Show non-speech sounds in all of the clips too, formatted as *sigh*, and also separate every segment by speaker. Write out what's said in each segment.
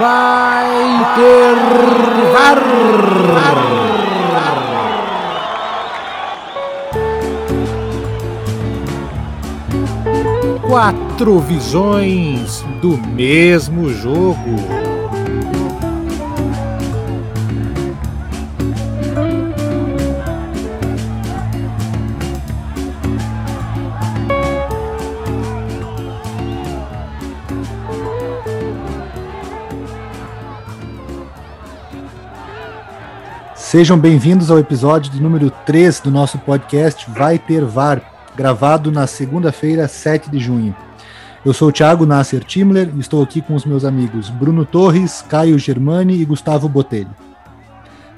Speaker 1: vai ter VAR. Quatro visões do mesmo jogo. Sejam bem-vindos ao episódio de número 3 do nosso podcast Vai Ter VAR, gravado na segunda-feira, 7 de junho. Eu sou o Thiago Nasser Timler e estou aqui com os meus amigos Bruno Torres, Caio Germani e Gustavo Botelho.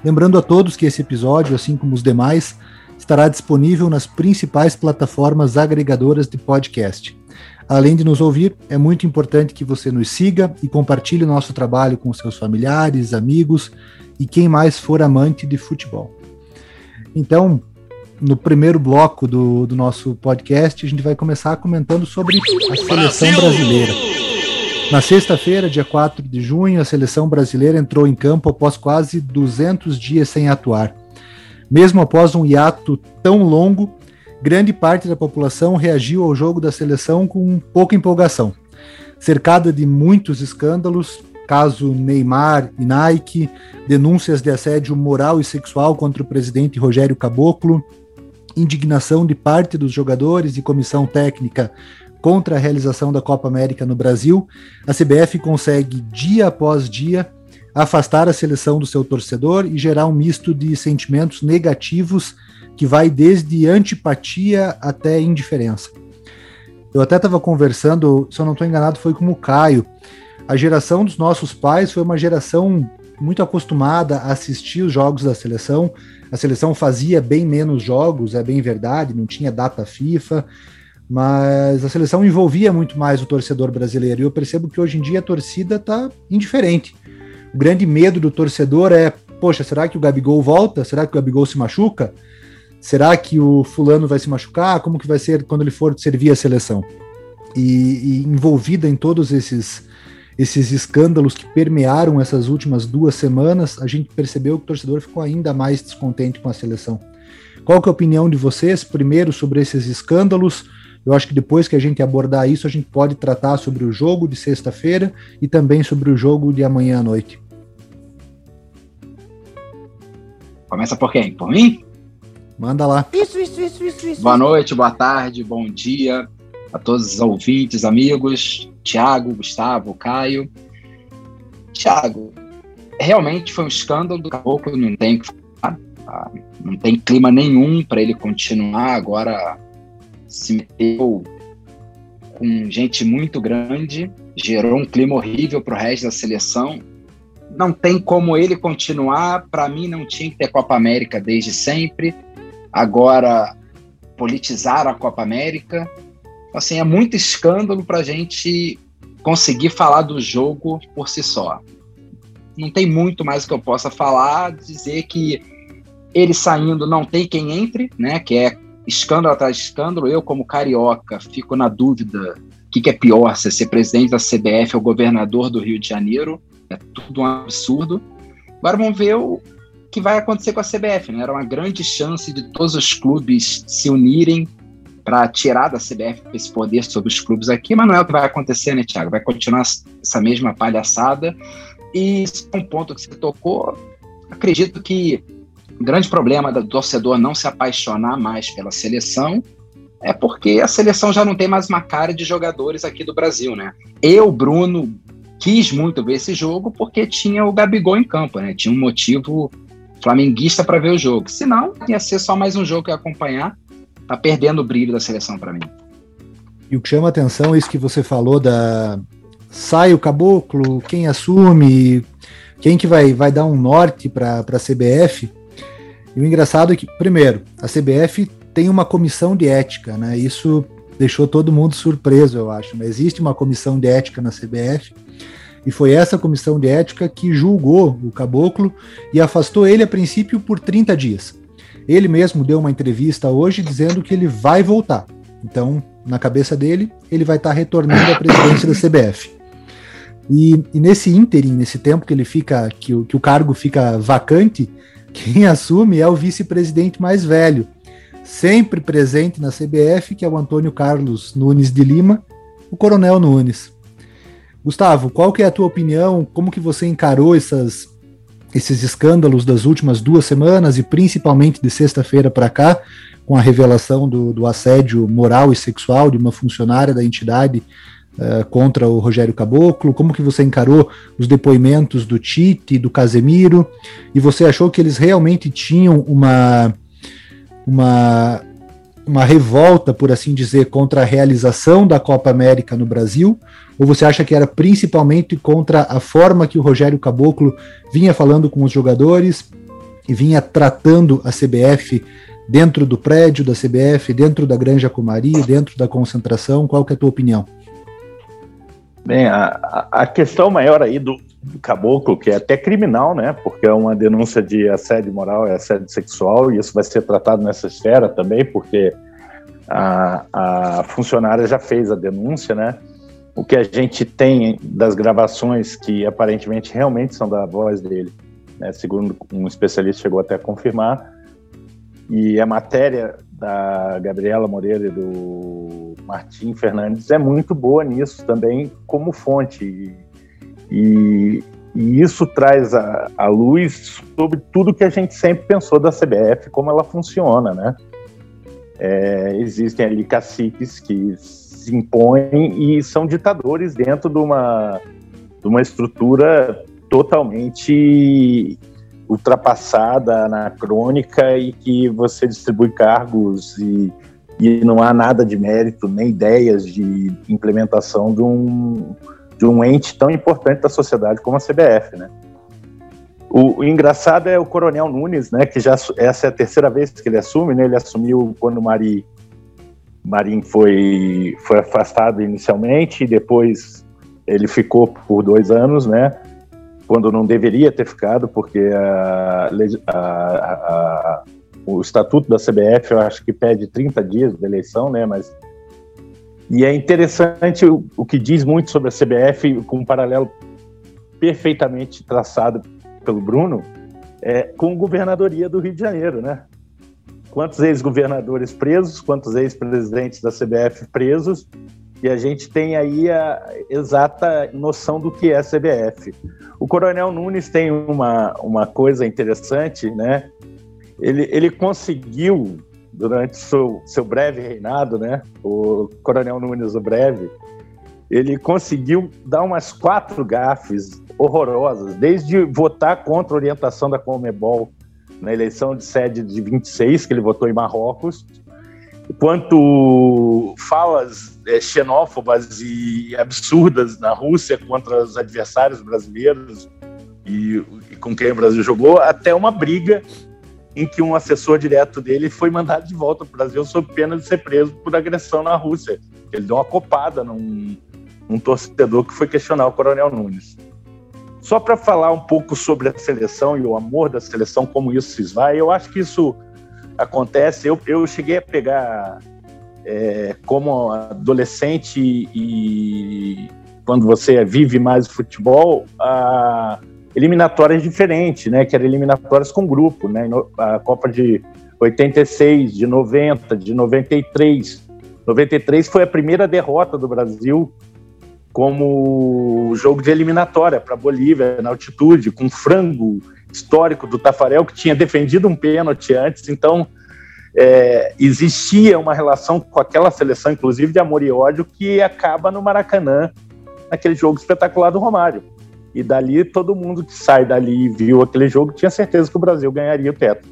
Speaker 1: Lembrando a todos que esse episódio, assim como os demais, estará disponível nas principais plataformas agregadoras de podcast. Além de nos ouvir, é muito importante que você nos siga e compartilhe nosso trabalho com seus familiares, amigos e quem mais for amante de futebol. Então, no primeiro bloco do, do nosso podcast, a gente vai começar comentando sobre a seleção Brasil! brasileira. Na sexta-feira, dia 4 de junho, a seleção brasileira entrou em campo após quase 200 dias sem atuar. Mesmo após um hiato tão longo, grande parte da população reagiu ao jogo da seleção com pouca empolgação. Cercada de muitos escândalos, caso Neymar e Nike, denúncias de assédio moral e sexual contra o presidente Rogério Caboclo, indignação de parte dos jogadores e comissão técnica contra a realização da Copa América no Brasil, a CBF consegue dia após dia afastar a seleção do seu torcedor e gerar um misto de sentimentos negativos que vai desde antipatia até indiferença. Eu até estava conversando, se eu não estou enganado, foi com o Caio, a geração dos nossos pais foi uma geração muito acostumada a assistir os jogos da seleção. A seleção fazia bem menos jogos, é bem verdade, não tinha data FIFA, mas a seleção envolvia muito mais o torcedor brasileiro. E eu percebo que hoje em dia a torcida está indiferente. O grande medo do torcedor é: poxa, será que o Gabigol volta? Será que o Gabigol se machuca? Será que o fulano vai se machucar? Como que vai ser quando ele for servir a seleção? E, e envolvida em todos esses esses escândalos que permearam essas últimas duas semanas, a gente percebeu que o torcedor ficou ainda mais descontente com a seleção. Qual que é a opinião de vocês, primeiro, sobre esses escândalos? Eu acho que depois que a gente abordar isso, a gente pode tratar sobre o jogo de sexta-feira e também sobre o jogo de amanhã à noite.
Speaker 2: Começa por quem? Por mim?
Speaker 1: Manda lá.
Speaker 2: Isso, isso, isso, isso, isso. Boa noite, boa tarde, bom dia a todos os ouvintes, amigos, Tiago, Gustavo, Caio. Tiago, realmente foi um escândalo do Caboclo, não tem que falar, tá? não tem clima nenhum para ele continuar. Agora se meteu com gente muito grande, gerou um clima horrível para o resto da seleção. Não tem como ele continuar. Para mim, não tinha que ter Copa América desde sempre. Agora, politizar a Copa América assim, é muito escândalo para a gente conseguir falar do jogo por si só. Não tem muito mais que eu possa falar, dizer que ele saindo não tem quem entre, né? Que é escândalo atrás de escândalo. Eu, como carioca, fico na dúvida o que, que é pior, se é ser presidente da CBF ou governador do Rio de Janeiro. É tudo um absurdo. Agora vamos ver o que vai acontecer com a CBF. Né? Era uma grande chance de todos os clubes se unirem para tirar da CBF esse poder sobre os clubes aqui, mas não é o que vai acontecer, né, Thiago? Vai continuar essa mesma palhaçada. E é um ponto que você tocou, acredito que o grande problema do torcedor não se apaixonar mais pela seleção é porque a seleção já não tem mais uma cara de jogadores aqui do Brasil, né? Eu, Bruno, quis muito ver esse jogo porque tinha o Gabigol em campo, né? Tinha um motivo flamenguista para ver o jogo. Senão, ia ser só mais um jogo que ia acompanhar tá perdendo o brilho da seleção para mim.
Speaker 1: E o que chama atenção é isso que você falou da sai o caboclo, quem assume, quem que vai, vai dar um norte para a CBF. E o engraçado é que, primeiro, a CBF tem uma comissão de ética, né? Isso deixou todo mundo surpreso, eu acho. Mas existe uma comissão de ética na CBF e foi essa comissão de ética que julgou o caboclo e afastou ele a princípio por 30 dias. Ele mesmo deu uma entrevista hoje dizendo que ele vai voltar. Então, na cabeça dele, ele vai estar retornando à presidência da CBF. E, e, nesse ínterim, nesse tempo que ele fica, que o, que o cargo fica vacante, quem assume é o vice-presidente mais velho, sempre presente na CBF, que é o Antônio Carlos Nunes de Lima, o Coronel Nunes. Gustavo, qual que é a tua opinião? Como que você encarou essas, esses escândalos das últimas duas semanas e principalmente de sexta-feira para cá, com a revelação do, do, assédio moral e sexual de uma funcionária da entidade uh, contra o Rogério Caboclo? Como que você encarou os depoimentos do Tite, do Casemiro? E você achou que eles realmente tinham uma uma, uma revolta, por assim dizer, contra a realização da Copa América no Brasil? Ou você acha que era principalmente contra a forma que o Rogério Caboclo vinha falando com os jogadores e vinha tratando a CBF dentro do prédio da CBF, dentro da Granja Comari, dentro da concentração? Qual que é a tua opinião?
Speaker 3: Bem, a, a questão maior aí do, do caboclo, que é até criminal, né? Porque é uma denúncia de assédio moral e assédio sexual, e isso vai ser tratado nessa esfera também, porque a, a funcionária já fez a denúncia, né? O que a gente tem das gravações que aparentemente realmente são da voz dele, né? segundo um especialista chegou até a confirmar, e a matéria da Gabriela Moreira e do Martim Fernandes é muito boa nisso também como fonte. E, e, isso traz a, a, luz sobre tudo que a gente sempre pensou da CBF, como ela funciona, né? É, existem ali caciques que se impõem e são ditadores dentro de uma, de uma estrutura totalmente ultrapassada, anacrônica e que você distribui cargos e, e não há nada de mérito, nem ideias de implementação de um, de um ente tão importante da sociedade como a CBF, né? O, o, engraçado é o Coronel Nunes, né? Que já essa é a terceira vez que ele assume, né? Ele assumiu quando o Mari, Marim foi foi afastado inicialmente e depois ele ficou por dois anos, né? Quando não deveria ter ficado, porque a, a, a, o estatuto da CBF eu acho que pede 30 dias de eleição, né? Mas e é interessante o, o que diz muito sobre a CBF, com um paralelo perfeitamente traçado pelo Bruno, é, com a governadoria do Rio de Janeiro, né? Quantos ex-governadores presos, quantos ex-presidentes da CBF presos, e a gente tem aí a exata noção do que é a CBF. O Coronel Nunes tem uma, uma coisa interessante, né? Ele, ele conseguiu durante seu, seu breve reinado, né, o Coronel Nunes o Breve, ele conseguiu dar umas quatro gafes horrorosas, desde votar contra a orientação da Comebol na eleição de sede de 26, que ele votou em Marrocos, quanto falas é, xenófobas e absurdas na Rússia contra os adversários brasileiros e, e com quem o Brasil jogou, até uma briga em que um assessor direto dele foi mandado de volta para o Brasil sob pena de ser preso por agressão na Rússia. Ele deu uma copada num, num torcedor que foi questionar o Coronel Nunes. Só para falar um pouco sobre a seleção e o amor da seleção, como isso se vai, eu acho que isso acontece. Eu, eu cheguei a pegar, é, como adolescente e quando você vive mais futebol, a eliminatórias diferentes, né? Que eram eliminatórias com grupo, né? A Copa de 86, de 90, de 93. 93 foi a primeira derrota do Brasil como jogo de eliminatória para Bolívia na altitude, com frango histórico do Tafarel que tinha defendido um pênalti antes, então é, existia uma relação com aquela seleção, inclusive de amor e ódio, que acaba no Maracanã, naquele jogo espetacular do Romário. E dali, todo mundo que sai dali e viu aquele jogo tinha certeza que o Brasil ganharia o teto.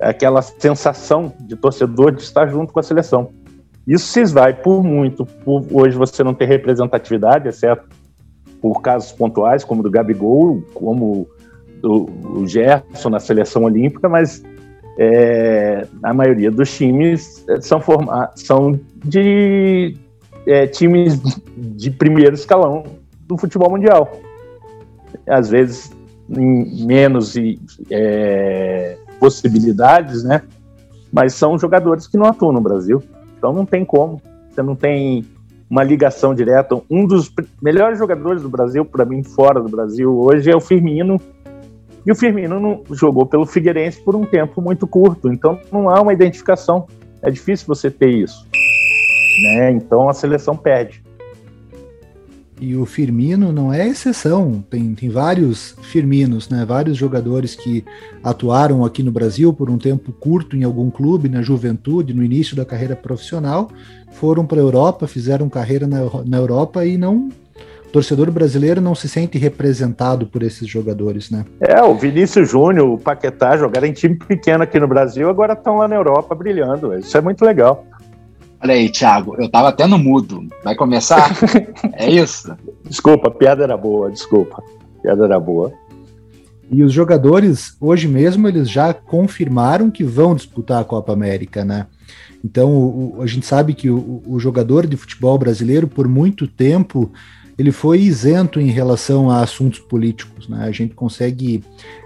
Speaker 3: Aquela sensação de torcedor de estar junto com a seleção. Isso se esvai por muito, por hoje você não ter representatividade, exceto por casos pontuais, como do Gabigol, como do, Gerson na seleção olímpica, mas é, a maioria dos times são, forma, são de é, times de primeiro escalão do futebol mundial às vezes em menos é, possibilidades, né? Mas são jogadores que não atuam no Brasil. Então não tem como. Você não tem uma ligação direta. Um dos melhores jogadores do Brasil, para mim, fora do Brasil hoje, é o Firmino. E o Firmino não jogou pelo Figueirense por um tempo muito curto, então não há uma identificação. É difícil você ter isso. Né? Então a seleção perde.
Speaker 1: E o Firmino não é exceção, tem, tem vários Firminos, né? Vários jogadores que atuaram aqui no Brasil por um tempo curto em algum clube, na juventude, no início da carreira profissional, foram para a Europa, fizeram carreira na, na Europa e não. O torcedor brasileiro não se sente representado por esses jogadores, né?
Speaker 3: É, o Vinícius Júnior, o Paquetá jogaram em time pequeno aqui no Brasil, agora estão lá na Europa brilhando. Isso é muito legal.
Speaker 2: Olha aí, Thiago, eu tava até no mudo. Vai começar? *laughs* é isso?
Speaker 3: Desculpa, a piada era boa, desculpa. A piada era boa.
Speaker 1: E os jogadores, hoje mesmo, eles já confirmaram que vão disputar a Copa América, né? Então, o, a gente sabe que o, o, jogador de futebol brasileiro, por muito tempo, ele foi isento em relação a assuntos políticos, né? A gente consegue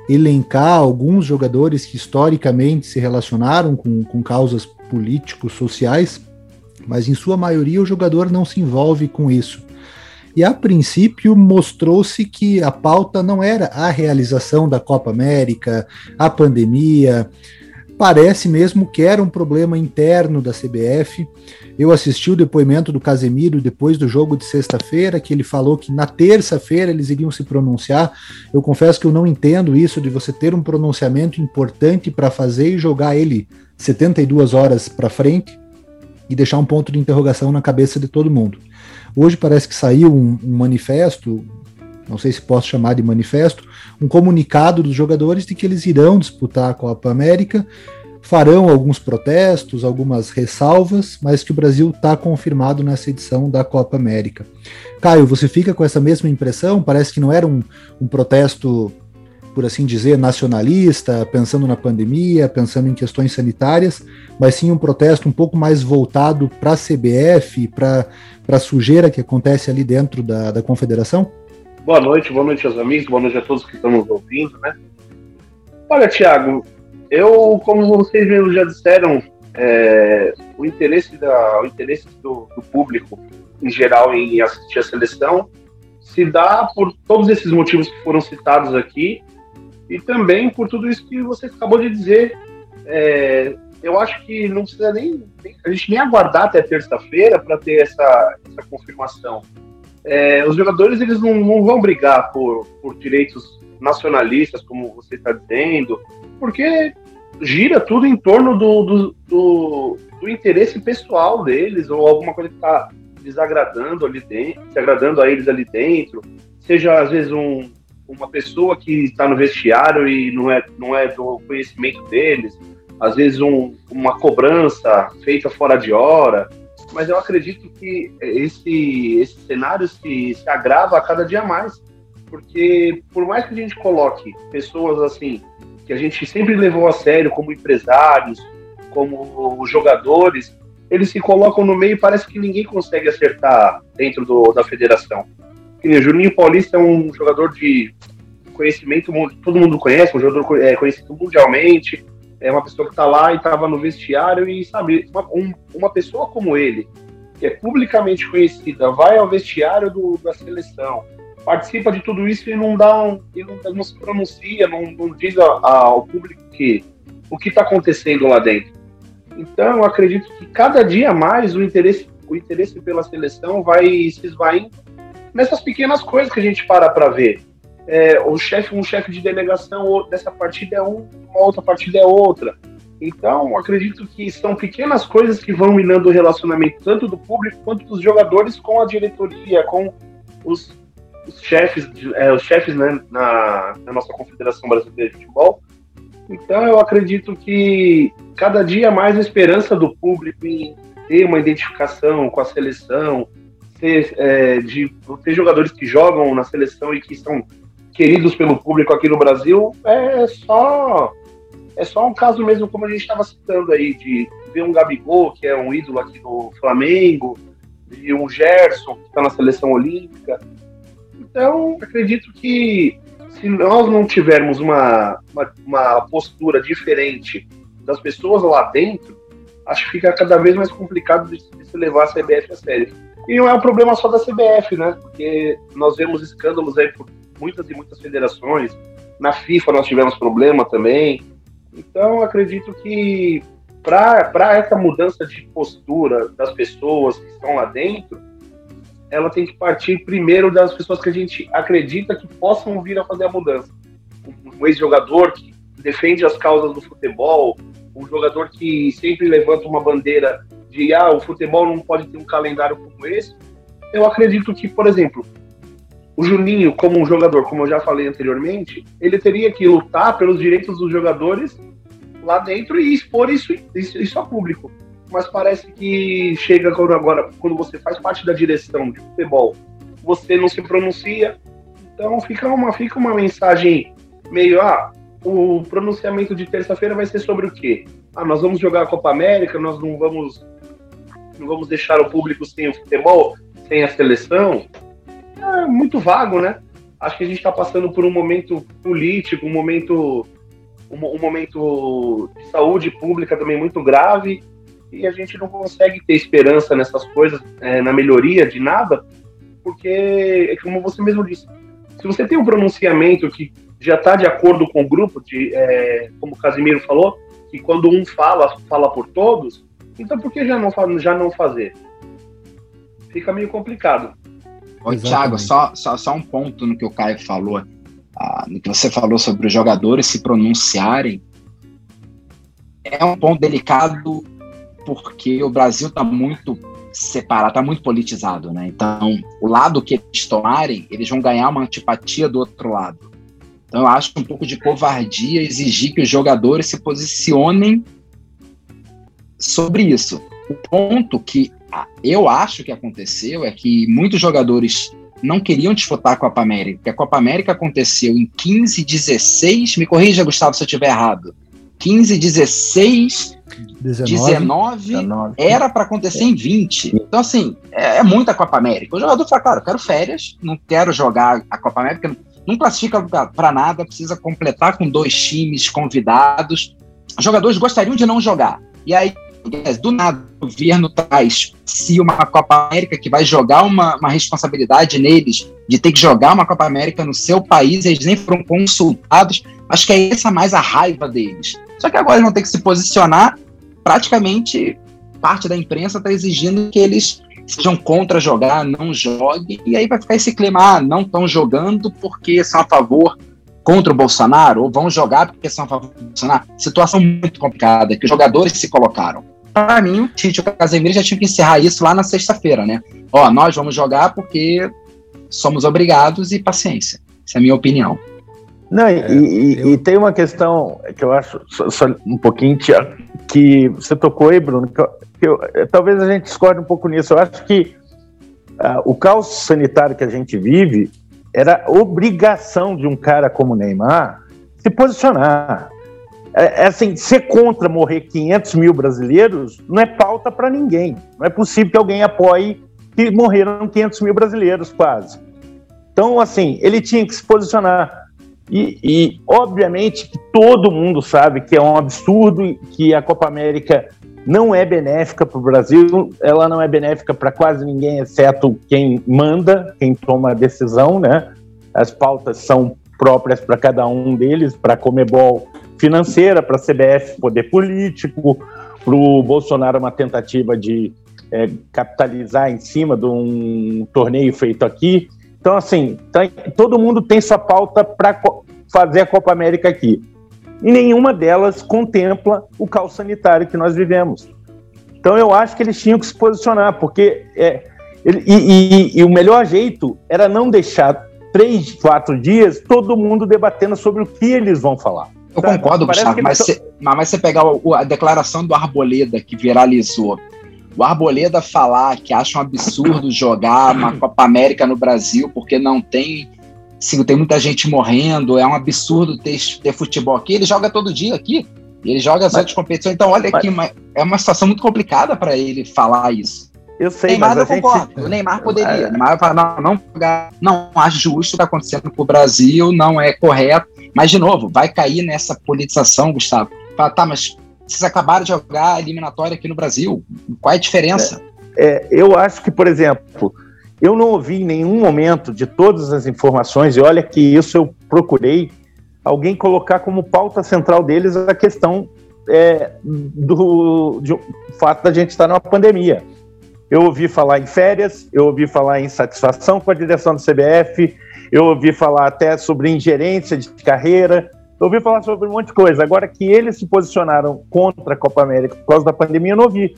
Speaker 1: elencar alguns jogadores que historicamente se relacionaram com, com causas políticos, sociais, mas em sua maioria o jogador não se envolve com isso. E a princípio mostrou-se que a pauta não era a realização da Copa América, a pandemia. Parece mesmo que era um problema interno da CBF. Eu assisti o depoimento do Casemiro depois do jogo de sexta-feira, que ele falou que na terça-feira eles iriam se pronunciar. Eu confesso que eu não entendo isso de você ter um pronunciamento importante para fazer e jogar ele 72 horas para frente e deixar um ponto de interrogação na cabeça de todo mundo. Hoje parece que saiu um, um manifesto, não sei se posso chamar de manifesto, um comunicado dos jogadores de que eles irão disputar a Copa América, farão alguns protestos, algumas ressalvas, mas que o Brasil está confirmado nessa edição da Copa América. Caio, você fica com essa mesma impressão? Parece que não era um, um protesto por assim dizer, nacionalista, pensando na pandemia, pensando em questões sanitárias, mas sim um protesto um pouco mais voltado para a CBF, para a sujeira que acontece ali dentro da, da confederação?
Speaker 4: Boa noite, boa noite aos amigos, boa noite a todos que estão nos ouvindo, né? Olha, Tiago, eu, como vocês mesmos já disseram, é, o interesse, da, o interesse do, do público em geral em assistir a seleção se dá por todos esses motivos que foram citados aqui e também por tudo isso que você acabou de dizer. É, eu acho que não precisa nem, a gente nem aguardar até terça-feira para ter essa, essa confirmação. É, os jogadores eles não, não, vão brigar por, por direitos nacionalistas, como você está dizendo, porque gira tudo em torno do, do, do, do interesse pessoal deles ou alguma coisa que está desagradando ali dentro, desagradando a eles ali dentro, seja às vezes um, uma pessoa que está no vestiário e não é, não é do conhecimento deles, às vezes um, uma cobrança feita fora de hora, mas eu acredito que esse, esse cenário se, se agrava a cada dia mais, porque por mais que a gente coloque pessoas assim, que a gente sempre levou a sério como empresários, como jogadores, eles se colocam no meio e parece que ninguém consegue acertar dentro do, da federação. Juninho Paulista é um jogador de conhecimento, todo mundo conhece, um jogador é, conhecido mundialmente, é uma pessoa que está lá e estava no vestiário e sabe, uma, um, uma pessoa como ele, que é publicamente conhecida, vai ao vestiário do, da seleção, participa de tudo isso e não dá um, e não, não se pronuncia, não, não diz a, a, ao público que o que está acontecendo lá dentro. Então, acredito que cada dia mais o interesse, o interesse pela seleção vai se esvaindo nessas pequenas coisas que a gente para para ver. É, o chefe, um chefe de delegação dessa partida é um, uma outra partida é outra. Então, acredito que são pequenas coisas que vão minando o relacionamento tanto do público quanto dos jogadores com a diretoria, com os, os chefes, é, os chefes né, na, na nossa Confederação Brasileira de Futebol. Então, eu acredito que cada dia mais a esperança do público em ter uma identificação com a seleção, ter, é, de ter jogadores que jogam na seleção e que são queridos pelo público aqui no Brasil é só é só um caso mesmo como a gente estava citando aí de ver um Gabigol que é um ídolo aqui do Flamengo e um Gerson que está na seleção olímpica. Então acredito que se nós não tivermos uma, uma, uma postura diferente das pessoas lá dentro acho que fica cada vez mais complicado de, se levar a CBF a sério. E não é um problema só da CBF, né? Porque nós vemos escândalos aí por muitas e muitas federações. Na FIFA nós tivemos problema também. Então, acredito que para essa mudança de postura das pessoas que estão lá dentro, ela tem que partir primeiro das pessoas que a gente acredita que possam vir a fazer a mudança. Um ex-jogador que defende as causas do futebol, um jogador que sempre levanta uma bandeira de ah, o futebol não pode ter um calendário como esse. Eu acredito que, por exemplo, o Juninho, como um jogador, como eu já falei anteriormente, ele teria que lutar pelos direitos dos jogadores lá dentro e expor isso, isso, isso a público. Mas parece que chega agora, quando você faz parte da direção de futebol, você não se pronuncia. Então fica uma, fica uma mensagem meio, ah, o pronunciamento de terça-feira vai ser sobre o quê? Ah, nós vamos jogar a Copa América, nós não vamos não vamos deixar o público sem o futebol, sem a seleção. É muito vago, né? Acho que a gente está passando por um momento político, um momento um, um, momento de saúde pública também muito grave e a gente não consegue ter esperança nessas coisas, é, na melhoria de nada, porque, é como você mesmo disse, se você tem um pronunciamento que já está de acordo com o grupo, de, é, como o Casimiro falou, que quando um fala, fala por todos, então por que já não, já não fazer? Fica meio complicado.
Speaker 2: Oi, Thiago, só, só, só um ponto no que o Caio falou, ah, no que você falou sobre os jogadores se pronunciarem. É um ponto delicado porque o Brasil está muito separado, está muito politizado, né? Então, o lado que eles tomarem, eles vão ganhar uma antipatia do outro lado. Então, eu acho um pouco de covardia exigir que os jogadores se posicionem sobre isso. O ponto que eu acho que aconteceu é que muitos jogadores não queriam disputar a Copa América, porque a Copa América aconteceu em 15, 16, me corrija, Gustavo, se eu estiver errado. 15, 16, 19, 19 era para acontecer em 20. Então, assim, é, é, muita Copa América. O jogador fala, claro, eu quero férias, não quero jogar a Copa América, não classifica para nada, precisa completar com dois times convidados. Os jogadores gostariam de não jogar. E aí, do nada, o governo traz se uma Copa América que vai jogar uma, uma responsabilidade neles de ter que jogar uma Copa América no seu país, eles nem foram consultados. Acho que é essa mais a raiva deles. Só que agora eles vão ter que se posicionar. Praticamente parte da imprensa está exigindo que eles sejam contra jogar, não joguem, e aí vai ficar esse clima, ah, não estão jogando porque são a favor contra o Bolsonaro, ou vão jogar porque são a favor do Bolsonaro. Situação muito complicada, que os jogadores se colocaram. Para mim, o Tite e o Casemiro já tinham que encerrar isso lá na sexta-feira, né? Ó, nós vamos jogar porque somos obrigados e paciência. Essa é a minha opinião.
Speaker 3: Não, e, é, e, eu... e, tem uma questão que eu acho só, só um pouquinho, que você tocou aí, Bruno, que, eu, que eu, talvez a gente discorde um pouco nisso. Eu acho que uh, o caos sanitário que a gente vive era obrigação de um cara como Neymar se posicionar. É, é assim, ser contra morrer 500 mil brasileiros não é pauta para ninguém. Não é possível que alguém apoie que morreram 500 mil brasileiros, quase. Então, assim, ele tinha que se posicionar. E, e, obviamente todo mundo sabe que é um absurdo que a Copa América não é benéfica para o Brasil, ela não é benéfica para quase ninguém, exceto quem manda, quem toma a decisão, né? As pautas são próprias para cada um deles, para a Comebol financeira, para a CBF poder político, para o Bolsonaro uma tentativa de é, capitalizar em cima de um torneio feito aqui. Então, assim, tá, todo mundo tem sua pauta para fazer a Copa América aqui. E nenhuma delas contempla o caos sanitário que nós vivemos. Então, eu acho que eles tinham que se posicionar, porque. É, ele, e, e, e o melhor jeito era não deixar três, quatro dias todo mundo debatendo sobre o que eles vão falar.
Speaker 2: Eu concordo, Gustavo, mas, você, mas você pegar a declaração do Arboleda que viralizou, o Arboleda falar que acha um absurdo jogar uma *coughs* Copa América no Brasil porque não tem se tem muita gente morrendo, é um absurdo ter, ter futebol aqui. Ele joga todo dia aqui, ele joga as mas, outras competições. Então, olha mas, aqui, uma, é uma situação muito complicada para ele falar isso.
Speaker 3: Eu sei,
Speaker 2: Neymar mas eu concordo. Gente... O Neymar poderia. É. O Neymar fala, não, não, não acho justo o que está acontecendo com o Brasil, não é correto. Mas, de novo, vai cair nessa politização, Gustavo. Fala, tá, mas Vocês acabaram de jogar a eliminatória aqui no Brasil. Qual é a diferença?
Speaker 3: É, é, eu acho que, por exemplo, eu não ouvi em nenhum momento de todas as informações, e olha que isso eu procurei, alguém colocar como pauta central deles a questão é, do, do fato da gente estar numa pandemia. Eu ouvi falar em férias, eu ouvi falar em satisfação com a direção do CBF, eu ouvi falar até sobre ingerência de carreira, eu ouvi falar sobre um monte de coisa. Agora que eles se posicionaram contra a Copa América por causa da pandemia, eu não ouvi.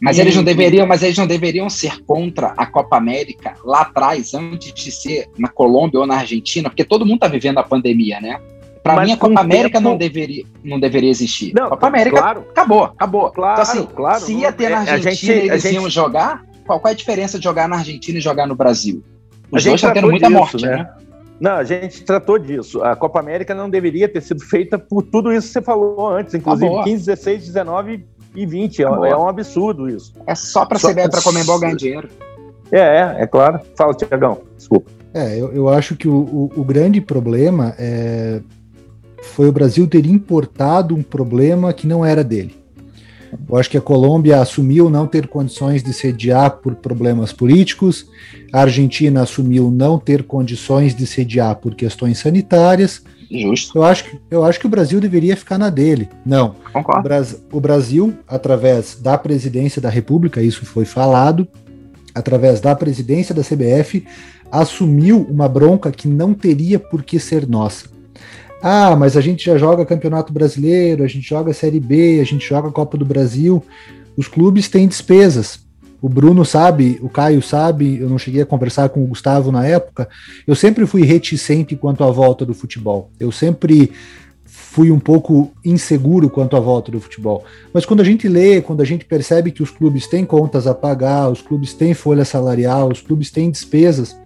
Speaker 2: Mas e... eles não deveriam, mas eles não deveriam ser contra a Copa América lá atrás, antes de ser na Colômbia ou na Argentina, porque todo mundo está vivendo a pandemia, né? Para mim, a Copa América tempo... não, deveria, não deveria existir. Não, Copa América claro. acabou, acabou.
Speaker 3: Claro, então, assim,
Speaker 2: claro. Se ia ter na é, Argentina gente, eles gente... iam jogar, qual, qual é a diferença de jogar na Argentina e jogar no Brasil?
Speaker 3: Os dois estão tendo muita disso, morte, né? né? Não, a gente tratou disso. A Copa América não deveria ter sido feita por tudo isso que você falou antes, inclusive acabou. 15, 16, 19 e 20. É, é um absurdo isso.
Speaker 2: É só para CBF, para Comembol ganhar dinheiro.
Speaker 3: É, é, é claro. Fala, Tiagão, desculpa.
Speaker 1: É, eu, eu acho que o, o, o grande problema é, foi o Brasil ter importado um problema que não era dele. Eu acho que a Colômbia assumiu não ter condições de sediar por problemas políticos, a Argentina assumiu não ter condições de sediar por questões sanitárias.
Speaker 2: Justo.
Speaker 1: Eu acho, que, eu acho que o Brasil deveria ficar na dele. Não.
Speaker 2: Concordo.
Speaker 1: O, Bras, o Brasil, através da presidência da República, isso foi falado, através da presidência da CBF, assumiu uma bronca que não teria por que ser nossa. Ah, mas a gente já joga Campeonato Brasileiro, a gente joga Série B, a gente joga Copa do Brasil. Os clubes têm despesas. O Bruno sabe, o Caio sabe, eu não cheguei a conversar com o Gustavo na época. Eu sempre fui reticente quanto à volta do futebol. Eu sempre fui um pouco inseguro quanto à volta do futebol. Mas quando a gente lê, quando a gente percebe que os clubes têm contas a pagar, os clubes têm folha salarial, os clubes têm despesas,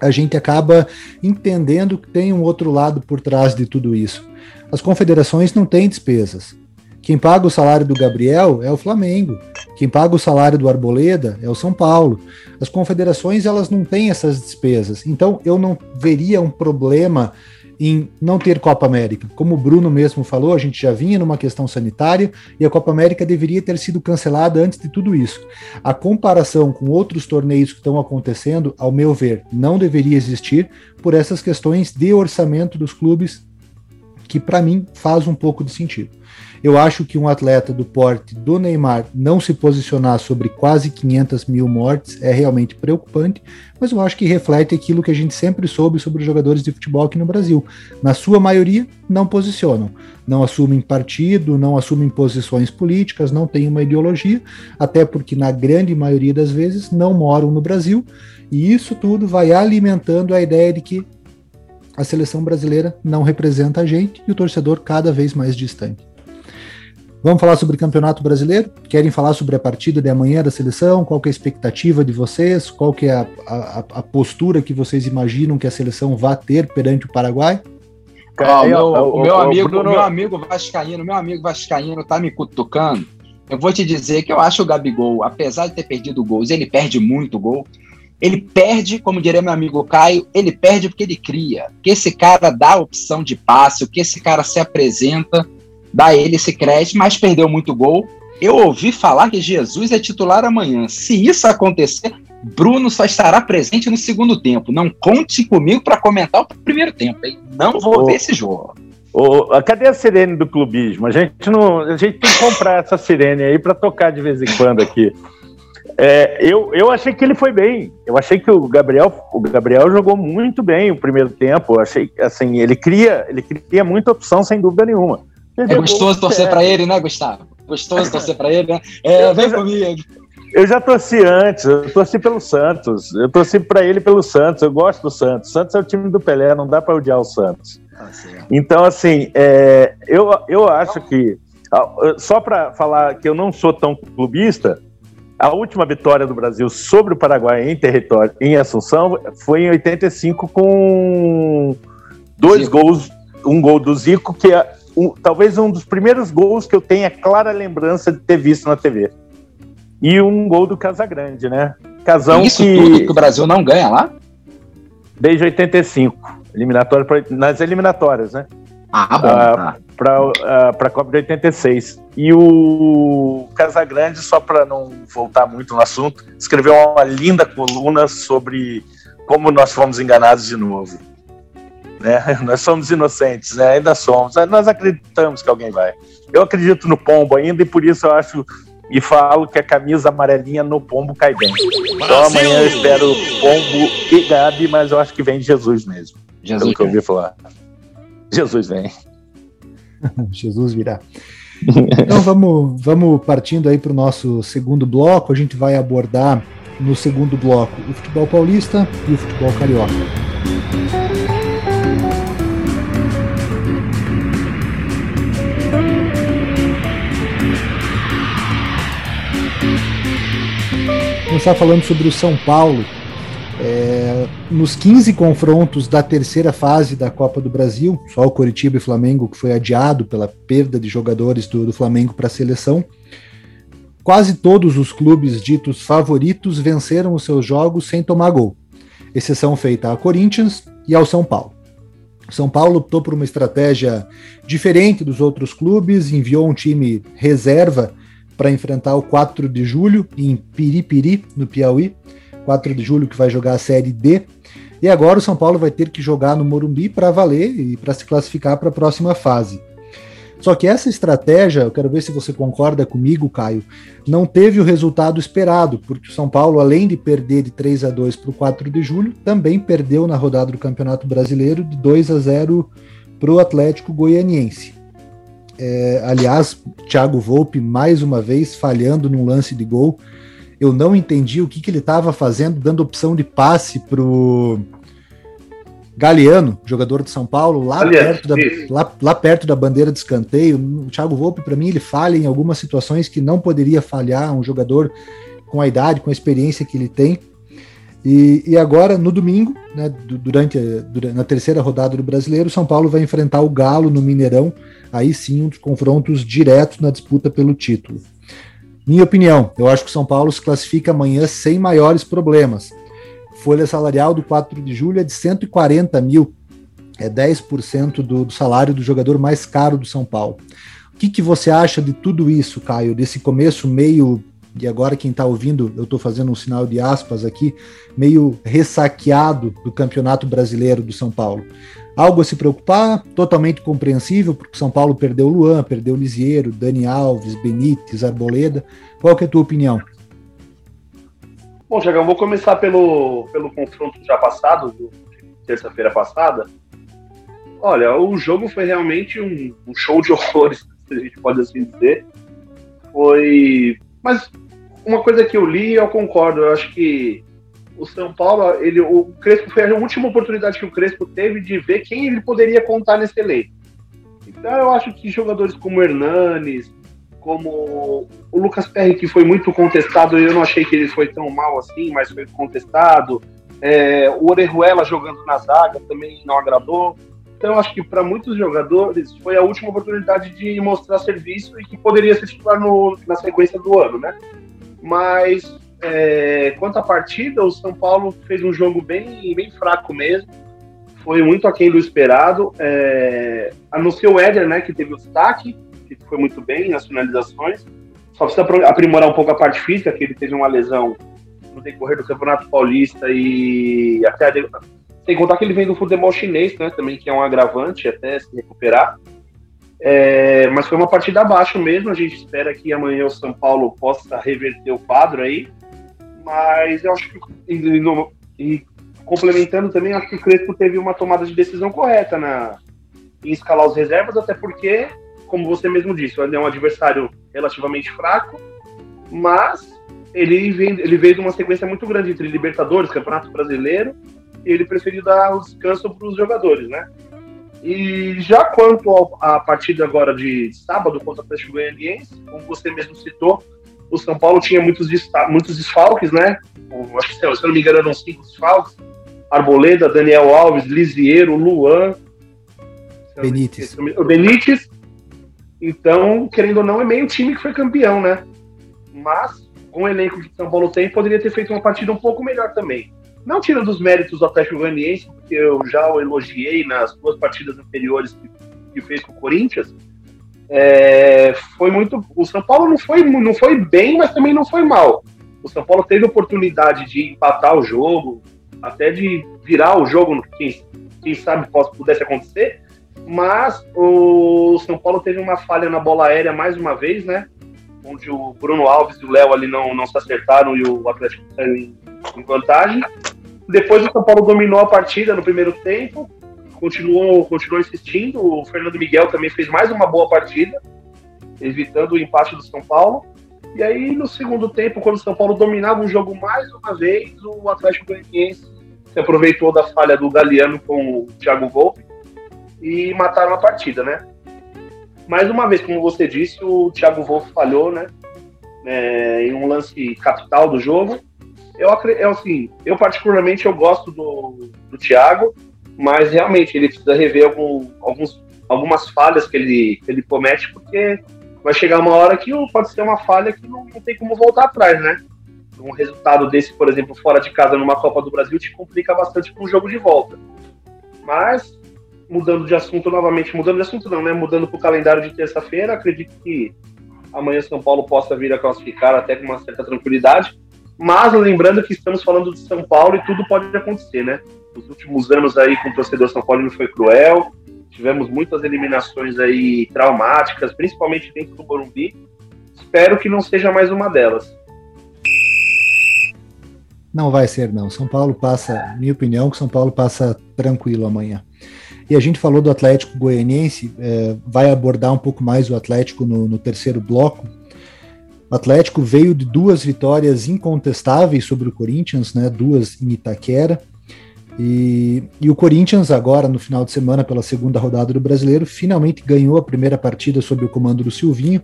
Speaker 1: a gente acaba entendendo que tem um outro lado por trás de tudo isso. As confederações não têm despesas. Quem paga o salário do Gabriel é o Flamengo. Quem paga o salário do Arboleda é o São Paulo. As confederações elas não têm essas despesas. Então eu não veria um problema em não ter Copa América. Como o Bruno mesmo falou, a gente já vinha numa questão sanitária e a Copa América deveria ter sido cancelada antes de tudo isso. A comparação com outros torneios que estão acontecendo, ao meu ver, não deveria existir por essas questões de orçamento dos clubes que para mim faz um pouco de sentido. Eu acho que um atleta do porte do Neymar não se posicionar sobre quase 500 mil mortes é realmente preocupante, mas eu acho que reflete aquilo que a gente sempre soube sobre os jogadores de futebol aqui no Brasil. Na sua maioria, não posicionam, não assumem partido, não assumem posições políticas, não têm uma ideologia, até porque na grande maioria das vezes não moram no Brasil, e isso tudo vai alimentando a ideia de que a seleção brasileira não representa a gente e o torcedor cada vez mais distante. Vamos falar sobre o Campeonato Brasileiro? Querem falar sobre a partida de amanhã da seleção? Qual é a expectativa de vocês? Qual que é a, a, a, postura que vocês imaginam que a seleção vá ter perante o Paraguai?
Speaker 2: Ah, o, meu, o, meu amigo, o meu amigo Vascaíno, meu amigo Vascaíno tá me cutucando. Eu vou te dizer que eu acho o Gabigol, apesar de ter perdido gols, ele perde muito gol. Ele perde, como diria meu amigo Caio, ele perde porque ele cria. Que esse cara dá opção de passe, o que esse cara se apresenta dá ele esse crédito, mas perdeu muito gol. Eu ouvi falar que Jesus é titular amanhã. Se isso acontecer, Bruno só estará presente no segundo tempo. Não conte comigo para comentar o primeiro tempo. Hein? Não vou ver esse jogo.
Speaker 3: cadê a sirene do clubismo? A gente, não, a gente tem que comprar essa sirene aí para tocar de vez em quando aqui. É, eu, eu achei que ele foi bem. Eu achei que o Gabriel, o Gabriel jogou muito bem o primeiro tempo. Eu achei assim, ele cria, ele cria muita opção sem dúvida nenhuma.
Speaker 2: É gostoso torcer para ele, né, Gustavo? Gostoso *laughs* torcer para ele, né? É, vem comigo.
Speaker 3: Eu já torci antes, eu torci pelo Santos. Eu torci para ele pelo Santos, eu gosto do Santos. Santos é o time do Pelé, não dá para odiar o Santos. Ah, então, assim, é, eu, eu acho que, só para falar que eu não sou tão clubista, a última vitória do Brasil sobre o Paraguai em território, em Assunção, foi em 85 com dois Zico. gols, um gol do Zico, que é um, talvez um dos primeiros gols que eu tenha clara lembrança de ter visto na TV. E um gol do Casagrande, né?
Speaker 2: Casão Isso que... tudo que o Brasil não ganha lá?
Speaker 3: Desde 85, eliminatória nas eliminatórias, né? Ah, bom. Uh, tá. Para a Copa de 86. E o Casagrande, só para não voltar muito no assunto, escreveu uma linda coluna sobre como nós fomos enganados de novo. Né? *laughs* Nós somos inocentes, né? ainda somos. Nós acreditamos que alguém vai. Eu acredito no pombo ainda e por isso eu acho e falo que a camisa amarelinha no pombo cai bem. Então amanhã eu espero pombo e Gabi, mas eu acho que vem Jesus mesmo. Jesus pelo que eu ouvi falar. Jesus vem. *laughs*
Speaker 1: Jesus virá. *laughs* Então vamos, vamos partindo aí para o nosso segundo bloco. A gente vai abordar no segundo bloco o futebol paulista e o futebol carioca. Começar falando sobre o São Paulo. É, nos 15 confrontos da terceira fase da Copa do Brasil, só o Coritiba e Flamengo que foi adiado pela perda de jogadores do, do Flamengo para a seleção, quase todos os clubes ditos favoritos venceram os seus jogos sem tomar gol, exceção feita a Corinthians e ao São Paulo. São Paulo optou por uma estratégia diferente dos outros clubes, enviou um time reserva para enfrentar o 4 de julho em Piripiri, no Piauí. 4 de julho que vai jogar a Série D. E agora o São Paulo vai ter que jogar no Morumbi para valer e para se classificar para a próxima fase. Só que essa estratégia, eu quero ver se você concorda comigo, Caio, não teve o resultado esperado, porque o São Paulo, além de perder de 3 a 2 para o 4 de julho, também perdeu na rodada do Campeonato Brasileiro de 2 a 0 para o Atlético Goianiense. É, aliás, Thiago Volpe, mais uma vez, falhando num lance de gol. Eu não entendi o que, que ele estava fazendo, dando opção de passe pro Galeano, jogador de São Paulo, lá, perto da, lá, lá, perto da bandeira de escanteio. O Thiago Volpe, para mim, ele falha em algumas situações que não poderia falhar, um jogador com a idade, com a experiência que ele tem. E, e agora, no domingo, né, durante, durante na terceira rodada do Brasileiro, São Paulo vai enfrentar o Galo no Mineirão, aí sim um dos confrontos diretos na disputa pelo título. Minha opinião, eu acho que o São Paulo se classifica amanhã sem maiores problemas folha salarial do 4 de julho é de 140 mil, é 10% do, do salário do jogador mais caro do São Paulo. O que, que você acha de tudo isso, Caio? Desse começo meio e agora quem está ouvindo, eu estou fazendo um sinal de aspas aqui, meio ressaqueado do Campeonato Brasileiro do São Paulo. Algo a se preocupar, totalmente compreensível, porque São Paulo perdeu Luan, perdeu Lisieiro, Dani Alves, Benítez, Arboleda. Qual que é a tua opinião?
Speaker 4: Bom, Tiagão, vou começar pelo, pelo confronto já passado, terça-feira passada. Olha, o jogo foi realmente um, um, show de horrores, *laughs* se a gente pode assim dizer. Foi. Mas uma coisa que eu li, eu concordo. Eu acho que o São Paulo, ele, o Crespo foi a última oportunidade que o Crespo teve de ver quem ele poderia contar nesse elenco. Então eu acho que jogadores como Hernanes, como o Lucas Perry, que foi muito contestado, eu não achei que ele foi tão mal assim, mas foi contestado. É, o Orejuela jogando na zaga também não agradou. Então, acho que para muitos jogadores foi a última oportunidade de mostrar serviço e que poderia se titular no, na sequência do ano, né? Mas, é, quanto à partida, o São Paulo fez um jogo bem, bem fraco mesmo. Foi muito aquém do esperado. É, a não ser o Éder, né, que teve o destaque, que foi muito bem nas finalizações. Só precisa aprimorar um pouco a parte física, que ele teve uma lesão no decorrer do Campeonato Paulista e até sem contar que ele vem do futebol chinês, né, também que é um agravante até se recuperar. É, mas foi uma partida abaixo mesmo. A gente espera que amanhã o São Paulo possa reverter o quadro aí. Mas eu acho que e, e complementando também, acho que o Crespo teve uma tomada de decisão correta na em escalar os reservas, até porque como você mesmo disse, ele é um adversário relativamente fraco, mas ele, vem, ele veio de uma sequência muito grande entre Libertadores, Campeonato Brasileiro, ele preferiu dar o descanso para os jogadores, né? E já quanto à partida agora de sábado contra o Atlético Goianiense, como você mesmo citou, o São Paulo tinha muitos, muitos desfalques, né? Acho que, se eu não me engano, eram cinco desfalques. Arboleda, Daniel Alves, Lisieiro, Luan.
Speaker 1: Benítez.
Speaker 4: O Benítez então, querendo ou não, é meio time que foi campeão, né? Mas, com o elenco que São Paulo tem, poderia ter feito uma partida um pouco melhor também. Não tirando os méritos do Atlético Goianiense, porque eu já o elogiei nas duas partidas anteriores que que fez com o Corinthians, é, foi muito. O São Paulo não foi, não foi bem, mas também não foi mal. O São Paulo teve oportunidade de empatar o jogo, até de virar o jogo, quem, quem sabe pudesse acontecer, mas o São Paulo teve uma falha na bola aérea mais uma vez, né? Onde o Bruno Alves e o Léo ali não, não se acertaram e o Atlético saiu em vantagem. Depois o São Paulo dominou a partida no primeiro tempo, continuou, continuou insistindo. O Fernando Miguel também fez mais uma boa partida, evitando o empate do São Paulo. E aí, no segundo tempo, quando o São Paulo dominava o jogo mais uma vez, o Atlético Goianiense se aproveitou da falha do Galeano com o Thiago Volpe e mataram a partida, né? Mais uma vez, como você disse, o Thiago Volpe falhou, né? É, em um lance capital do jogo. Eu, eu, assim, eu particularmente eu gosto do, do Thiago, mas realmente ele precisa rever algum, alguns, algumas falhas que ele, que ele comete, porque vai chegar uma hora que pode ser uma falha que não, não tem como voltar atrás, né? Um resultado desse, por exemplo, fora de casa numa Copa do Brasil te complica bastante para um jogo de volta. Mas, mudando de assunto novamente, mudando de assunto não, né? Mudando para o calendário de terça-feira, acredito que amanhã São Paulo possa vir a classificar até com uma certa tranquilidade. Mas lembrando que estamos falando de São Paulo e tudo pode acontecer, né? Os últimos anos aí com o torcedor São Paulo foi cruel, tivemos muitas eliminações aí traumáticas, principalmente dentro do Morumbi. Espero que não seja mais uma delas.
Speaker 1: Não vai ser, não. São Paulo passa, minha opinião, que São Paulo passa tranquilo amanhã. E a gente falou do Atlético Goianiense, é, vai abordar um pouco mais o Atlético no, no terceiro bloco. O Atlético veio de duas vitórias incontestáveis sobre o Corinthians, né, duas em Itaquera. E, e, o Corinthians, agora no final de semana, pela segunda rodada do brasileiro, finalmente ganhou a primeira partida sob o comando do Silvinho,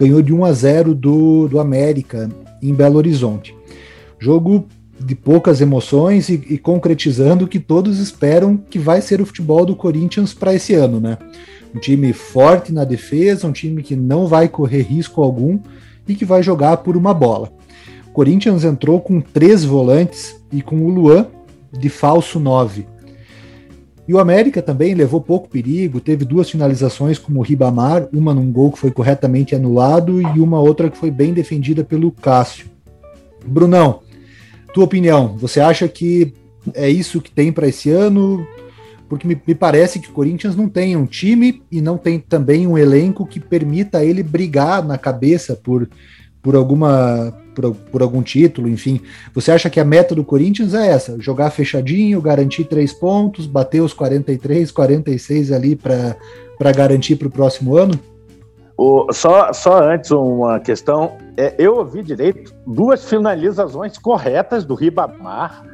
Speaker 1: ganhou de 1 a 0 do, do América em Belo Horizonte. Jogo de poucas emoções e, e concretizando o que todos esperam que vai ser o futebol do Corinthians para esse ano, né? Um time forte na defesa, um time que não vai correr risco algum e que vai jogar por uma bola. O Corinthians entrou com três volantes e com o Luan de falso 9. E o América também levou pouco perigo, teve duas finalizações como o Ribamar, uma num gol que foi corretamente anulado e uma outra que foi bem defendida pelo Cássio. Brunão, tua opinião, você acha que é isso que tem para esse ano? Porque me, me, parece que o Corinthians não tem um time e não tem também um elenco que permita ele brigar na cabeça por, por alguma por, por, algum título, enfim. Você acha que a meta do Corinthians é essa? Jogar fechadinho, garantir três pontos, bater os 43, 46 ali para garantir para o próximo ano?
Speaker 3: O, só, só antes uma questão. É, eu ouvi direito duas finalizações corretas do Ribamar.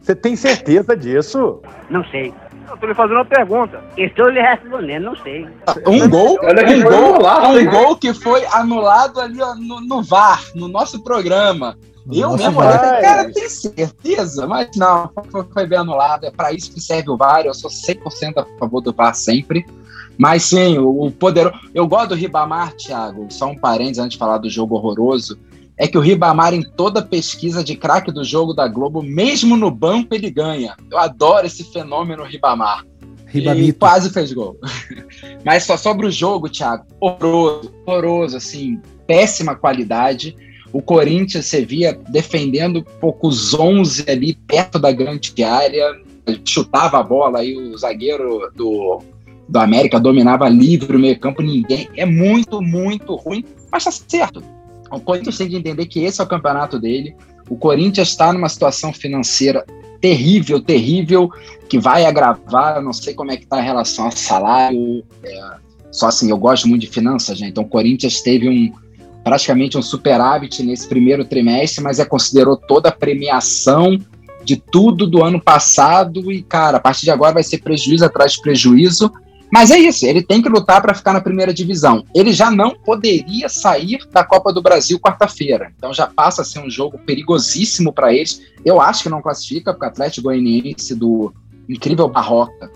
Speaker 3: Você tem certeza disso?
Speaker 5: Não sei.
Speaker 6: Eu estou lhe fazendo uma pergunta.
Speaker 5: Estou lhe respondendo, não sei.
Speaker 2: Um gol, um gol, anulado, um né? gol que foi anulado ali ó, no, no VAR, no nosso programa. Eu Nossa, mesmo olhei cara, tem certeza? Mas não, foi, foi bem anulado. É para isso que serve o VAR. Eu sou 100% a favor do VAR sempre. Mas sim, o, o poderoso. Eu gosto do Ribamar, Thiago. Só um parênteses antes de falar do jogo horroroso é que o Ribamar, em toda pesquisa de craque do jogo da Globo, mesmo no banco, ele ganha. Eu adoro esse fenômeno Ribamar. Ribamito. E quase fez gol. *laughs* Mas só sobre o jogo, Thiago, horroroso, horroroso, assim, péssima qualidade. O Corinthians você via defendendo poucos 11 ali perto da grande área, chutava a bola aí o zagueiro do, do América dominava livre o meio campo, ninguém. É muito, muito ruim, mas tá certo o Corinthians tem que entender que esse é o campeonato dele. O Corinthians está numa situação financeira terrível, terrível, que vai agravar. Não sei como é que está a relação a salário. É, só assim, eu gosto muito de finanças, gente. Então, o Corinthians teve um praticamente um superávit nesse primeiro trimestre, mas é considerou toda a premiação de tudo do ano passado e, cara, a partir de agora vai ser prejuízo atrás de prejuízo. Mas é isso, ele tem que lutar para ficar na primeira divisão. Ele já não poderia sair da Copa do Brasil quarta-feira. Então já passa a ser um jogo perigosíssimo para eles. Eu acho que não classifica, porque o Atlético Goianiense do incrível Barroca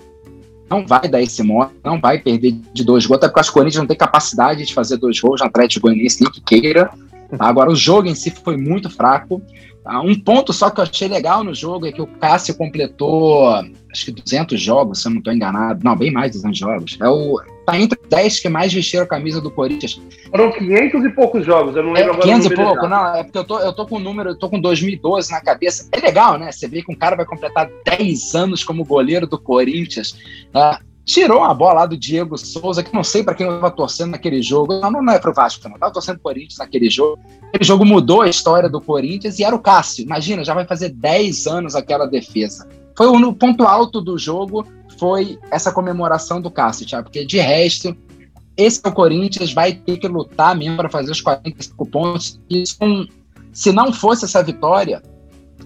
Speaker 2: não vai dar esse modo, não vai perder de dois gols, até porque as Corinthians não tem capacidade de fazer dois gols no Atlético Goianiense, nem que queira. Tá? Agora, o jogo em si foi muito fraco. Tá? Um ponto só que eu achei legal no jogo é que o Cássio completou acho que 200 jogos, se eu não estou enganado. Não, bem mais de 200 jogos. É o, tá entre os 10 que mais vestiram a camisa do Corinthians.
Speaker 4: Foram 500 e poucos jogos, eu não lembro
Speaker 2: é, agora 500 e pouco, não, é porque eu tô, eu tô com o número, eu tô com 2012 na cabeça. É legal, né? Você vê que um cara vai completar 10 anos como goleiro do Corinthians. Uh, tirou uma bola lá do Diego Souza, que não sei para quem eu estava torcendo naquele jogo. Não, não é pro Vasco, não. Eu tava torcendo pro Corinthians naquele jogo. Aquele jogo mudou a história do Corinthians e era o Cássio. Imagina, já vai fazer 10 anos aquela defesa. Foi o ponto alto do jogo, foi essa comemoração do Cássio, Thiago, porque de resto, esse é o Corinthians, vai ter que lutar mesmo para fazer os 45 pontos. E se não fosse essa vitória,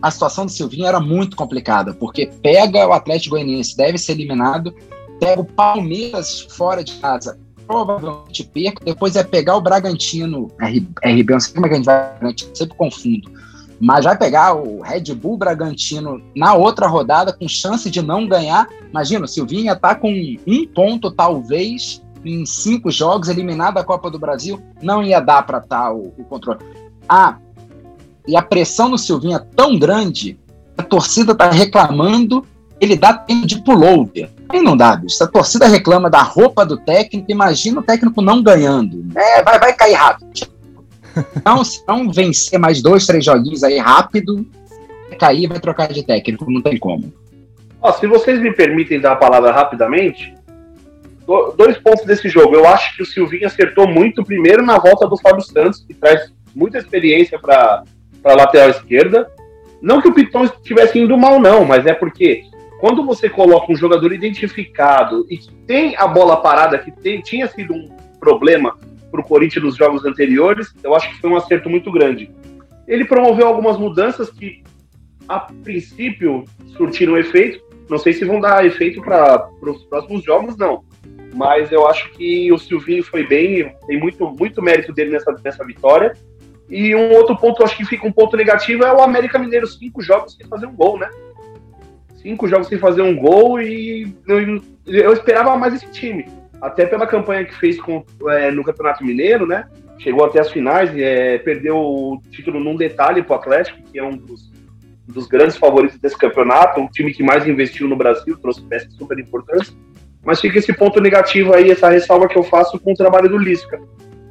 Speaker 2: a situação do Silvinho era muito complicada, porque pega o Atlético Goianiense, deve ser eliminado, pega o Palmeiras fora de casa, provavelmente perca, depois é pegar o Bragantino, RB, não sei como é que a gente vai, sempre confundo, mas vai pegar o Red Bull Bragantino na outra rodada com chance de não ganhar. Imagina, o Silvinha tá com um ponto, talvez, em cinco jogos, eliminado da Copa do Brasil, não ia dar para estar tá o, o, controle. Ah, e a pressão no Silvinha é tão grande, a torcida tá reclamando, ele dá tempo de pullover. Aí não dá, bicho. A torcida reclama da roupa do técnico, imagina o técnico não ganhando. É, vai, vai cair rápido. Não, se não vencer mais dois, três joguinhos aí rápido, vai cair vai trocar de técnico, não tem como.
Speaker 4: Ó, se vocês me permitem dar a palavra rapidamente, dois pontos desse jogo. Eu acho que o Silvinho acertou muito primeiro na volta do Fábio Santos, que traz muita experiência para a lateral esquerda. Não que o Piton estivesse indo mal, não, mas é porque quando você coloca um jogador identificado e que tem a bola parada, que tem, tinha sido um problema para o Corinthians nos jogos anteriores, eu acho que foi um acerto muito grande. Ele promoveu algumas mudanças que, a princípio, surtiram efeito. Não sei se vão dar efeito para os próximos jogos, não. Mas eu acho que o Silvinho foi bem, tem muito, muito mérito dele nessa, nessa vitória. E um outro ponto, acho que fica um ponto negativo, é o América Mineiro, cinco jogos sem fazer um gol, né? Cinco jogos sem fazer um gol e eu, eu esperava mais esse time até pela campanha que fez com, é, no Campeonato Mineiro, né? Chegou até as finais é, perdeu o título num detalhe para o Atlético, que é um dos, dos, grandes favoritos desse campeonato, um time que mais investiu no Brasil, trouxe peças super importantes. Mas fica esse ponto negativo aí, essa ressalva que eu faço com o trabalho do Lisca.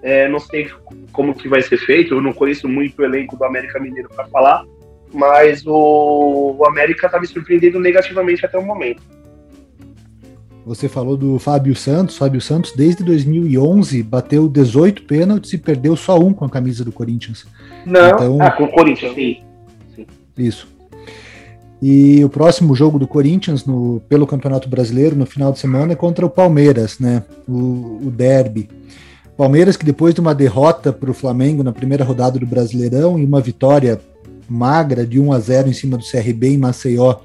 Speaker 4: É, não sei como que vai ser feito, eu não conheço muito o elenco do América Mineiro para falar, mas o, o América está me surpreendendo negativamente até o momento.
Speaker 1: Você falou do Fábio Santos. Fábio Santos, desde 2011, bateu 18 pênaltis e perdeu só um com a camisa do Corinthians.
Speaker 4: Não, então, ah, com o Corinthians, sim. sim.
Speaker 1: Isso. E o próximo jogo do Corinthians no, pelo Campeonato Brasileiro no final de semana é contra o Palmeiras, né? O, o derby. Palmeiras que depois de uma derrota para o Flamengo na primeira rodada do Brasileirão e uma vitória magra de 1 a 0 em cima do CRB em Maceió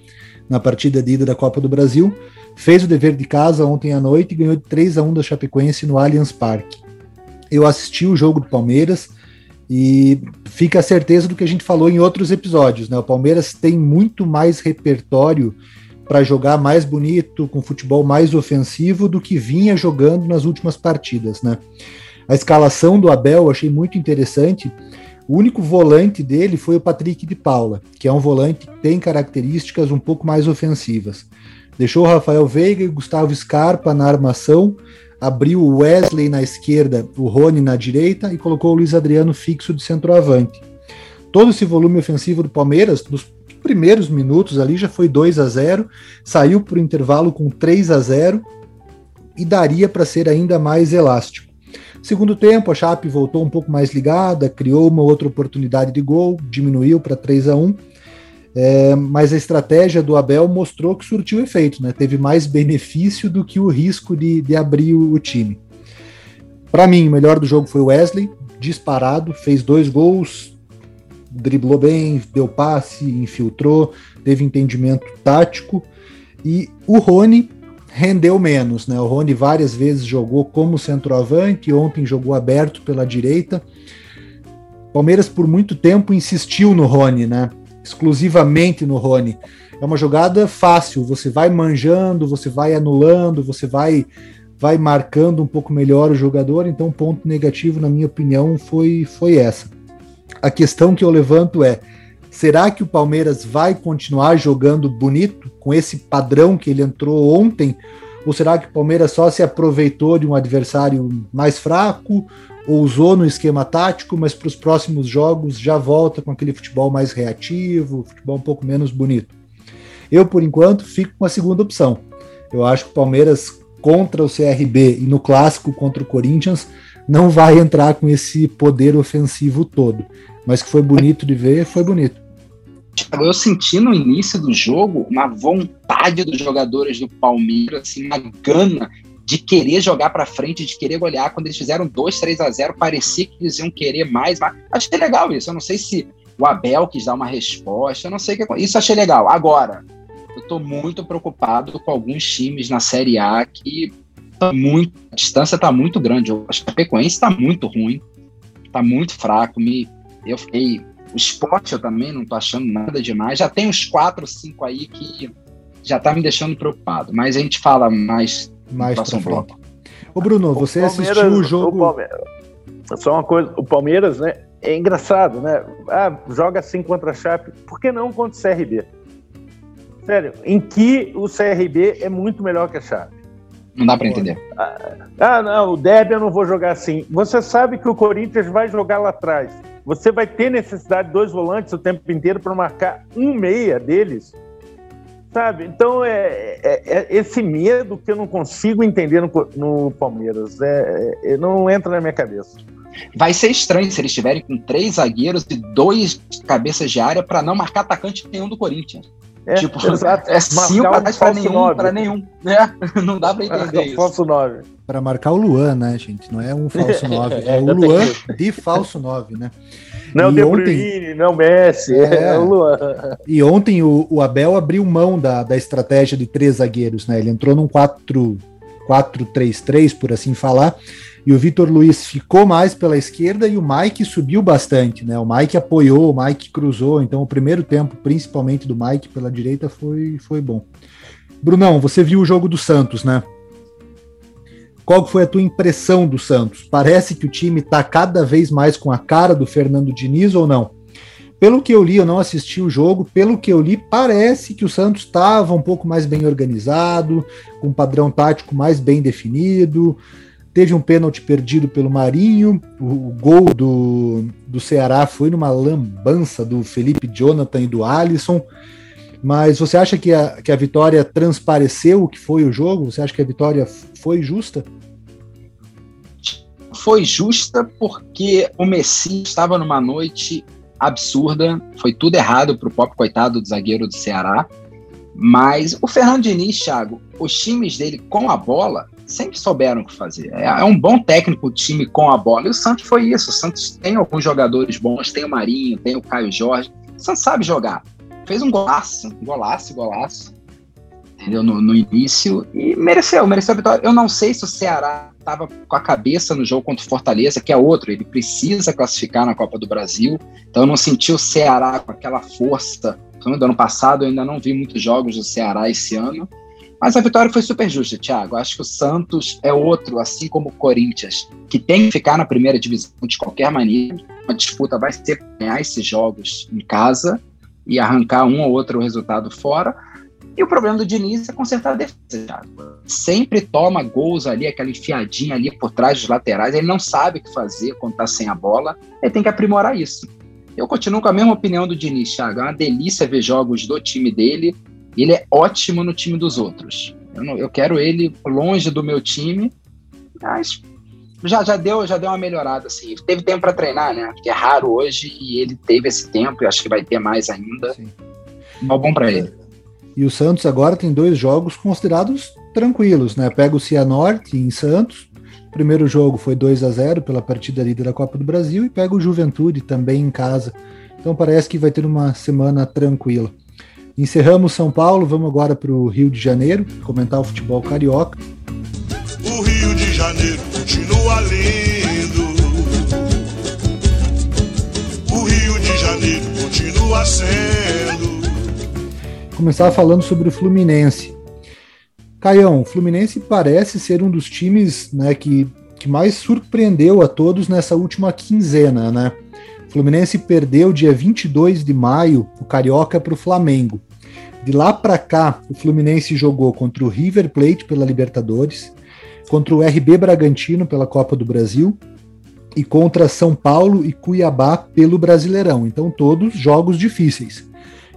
Speaker 1: na partida de ida da Copa do Brasil, fez o dever de casa ontem à noite e ganhou de 3 a 1 da Chapecoense no Allianz Parque. Eu assisti o jogo do Palmeiras e fica a certeza do que a gente falou em outros episódios, né? O Palmeiras tem muito mais repertório para jogar mais bonito, com futebol mais ofensivo do que vinha jogando nas últimas partidas, né? A escalação do Abel eu achei muito interessante. O único volante dele foi o Patrick de Paula, que é um volante que tem características um pouco mais ofensivas. Deixou o Rafael Veiga e Gustavo Scarpa na armação, abriu o Wesley na esquerda, o Rony na direita e colocou o Luiz Adriano fixo de centroavante. Todo esse volume ofensivo do Palmeiras, nos primeiros minutos ali já foi 2 a 0, saiu para o intervalo com 3 a 0 e daria para ser ainda mais elástico. Segundo tempo, a Chape voltou um pouco mais ligada, criou uma outra oportunidade de gol, diminuiu para 3 a 1 é, mas a estratégia do Abel mostrou que surtiu efeito, né? Teve mais benefício do que o risco de, de abrir o, time. Para mim, o melhor do jogo foi o Wesley, disparado, fez dois gols, driblou bem, deu passe, infiltrou, teve entendimento tático. E o Rony rendeu menos, né? O Rony várias vezes jogou como centroavante, ontem jogou aberto pela direita. Palmeiras por muito tempo insistiu no Rony, né? Exclusivamente no Rony. É uma jogada fácil, você vai manjando, você vai anulando, você vai vai marcando um pouco melhor o jogador, então ponto negativo na minha opinião foi foi essa. A questão que eu levanto é Será que o Palmeiras vai continuar jogando bonito com esse padrão que ele entrou ontem? Ou será que o Palmeiras só se aproveitou de um adversário mais fraco, ou usou no esquema tático, mas para os próximos jogos já volta com aquele futebol mais reativo, futebol um pouco menos bonito? Eu, por enquanto, fico com a segunda opção. Eu acho que o Palmeiras contra o CRB e no clássico contra o Corinthians não vai entrar com esse poder ofensivo todo. Mas que foi bonito de ver, foi bonito.
Speaker 2: Eu senti no início do jogo uma vontade dos jogadores do Palmeiras, assim, uma gana de querer jogar para frente, de querer golear. Quando eles fizeram 2, 3 a 0, parecia que eles iam querer mais. Mas achei legal isso. Eu não sei se o Abel quis dar uma resposta, eu não sei o que. Isso achei legal. Agora, eu estou muito preocupado com alguns times na Série A que tá muito, a distância está muito grande. O Chapecoense está muito ruim, está muito fraco. Me, eu fiquei. O esporte eu também não estou achando nada demais. Já tem uns quatro, cinco aí que já está me deixando preocupado. Mas a gente fala mais
Speaker 1: mais bloco. Ô Bruno, você assistiu o jogo.
Speaker 3: O Só uma coisa, o Palmeiras, né? É engraçado, né? Ah, joga assim contra a Chape. Por que não contra o CRB? Sério, em que o CRB é muito melhor que a Chape?
Speaker 2: Não dá para entender.
Speaker 3: Ah, ah, não, o Derby eu não vou jogar assim. Você sabe que o Corinthians vai jogar lá atrás. Você vai ter necessidade de dois volantes o tempo inteiro para marcar um meia deles. Sabe? Então, é, é, é, esse medo que eu não consigo entender no, no Palmeiras. É, é, não entra na minha cabeça.
Speaker 2: Vai ser estranho se eles estiverem com três zagueiros e dois cabeças de área para não marcar atacante nenhum do Corinthians. É, tipo, exato. é cinco um para nenhum, para nenhum. Né? *laughs* Não dá para entender isso.
Speaker 3: Falso 9.
Speaker 1: Para marcar o Luan, né, gente? Não é um falso *laughs* 9, é, é o Luan de falso 9, né?
Speaker 3: Não é o De Bruyne, não é o Messi, é, é o Luan.
Speaker 1: E ontem o, o, Abel abriu mão da, da estratégia de três zagueiros, né? Ele entrou num 4-3-3, por assim falar, e o Vitor Luiz ficou mais pela esquerda e o Mike subiu bastante, né? O Mike apoiou, o Mike cruzou, então o primeiro tempo, principalmente do Mike pela direita, foi, foi bom. Brunão, você viu o jogo do Santos, né? Qual foi a tua impressão do Santos? Parece que o time está cada vez mais com a cara do Fernando Diniz ou não? Pelo que eu li, eu não assisti o jogo, pelo que eu li, parece que o Santos estava um pouco mais bem organizado, com um padrão tático mais bem definido, Teve um pênalti perdido pelo Marinho. O, o, gol do, do Ceará foi numa lambança do Felipe Jonathan e do Alisson. Mas você acha que a, que a vitória transpareceu o que foi o jogo? Você acha que a vitória foi justa?
Speaker 2: Foi justa porque o Messi estava numa noite absurda. Foi tudo errado para o próprio coitado do zagueiro do Ceará. Mas o Fernando Diniz, Thiago, os times dele com a bola sempre souberam o que fazer. É, é, um bom técnico o time com a bola. E o Santos foi isso. O Santos tem alguns jogadores bons, tem o Marinho, tem o Caio Jorge. O Santos sabe jogar. Fez um golaço, golaço, golaço. Entendeu? No, no início. E mereceu, mereceu a vitória. Eu não sei se o Ceará estava com a cabeça no jogo contra o Fortaleza, que é outro. Ele precisa classificar na Copa do Brasil. Então eu não senti o Ceará com aquela força. Do ano passado eu ainda não vi muitos jogos do Ceará esse ano mas a vitória foi super justa, Thiago. Acho que o Santos é outro, assim como o Corinthians, que tem que ficar na primeira divisão de qualquer maneira. A disputa vai ser ganhar esses jogos em casa e arrancar um ou outro resultado fora. E o problema do Diniz é consertar a defesa, Thiago. Sempre toma gols ali, aquela enfiadinha ali por trás dos laterais. Ele não sabe o que fazer quando está sem a bola. Ele tem que aprimorar isso. Eu continuo com a mesma opinião do Diniz, Thiago. É uma delícia ver jogos do time dele ele é ótimo no time dos outros. Eu, não, eu quero ele longe do meu time, mas já, já, deu, já deu uma melhorada, assim. Teve tempo para treinar, né? Que é raro hoje, e ele teve esse tempo, e acho que vai ter mais ainda. Sim. bom para ele.
Speaker 1: E o Santos agora tem dois jogos considerados tranquilos, né? Pega o Cianorte em Santos. O primeiro jogo foi 2 a 0 pela partida líder da Copa do Brasil e pega o Juventude também em casa. Então parece que vai ter uma semana tranquila. Encerramos São Paulo, vamos agora para o Rio de Janeiro, comentar o futebol carioca.
Speaker 7: O Rio de Janeiro continua lindo. O Rio de Janeiro continua sendo.
Speaker 1: Começar falando sobre o Fluminense. Caião, o Fluminense parece ser um dos times né, que, que mais surpreendeu a todos nessa última quinzena, né? O Fluminense perdeu dia 22 de maio o Carioca para o Flamengo. De lá para cá, o Fluminense jogou contra o River Plate pela Libertadores, contra o RB Bragantino pela Copa do Brasil e contra São Paulo e Cuiabá pelo Brasileirão. Então, todos jogos difíceis.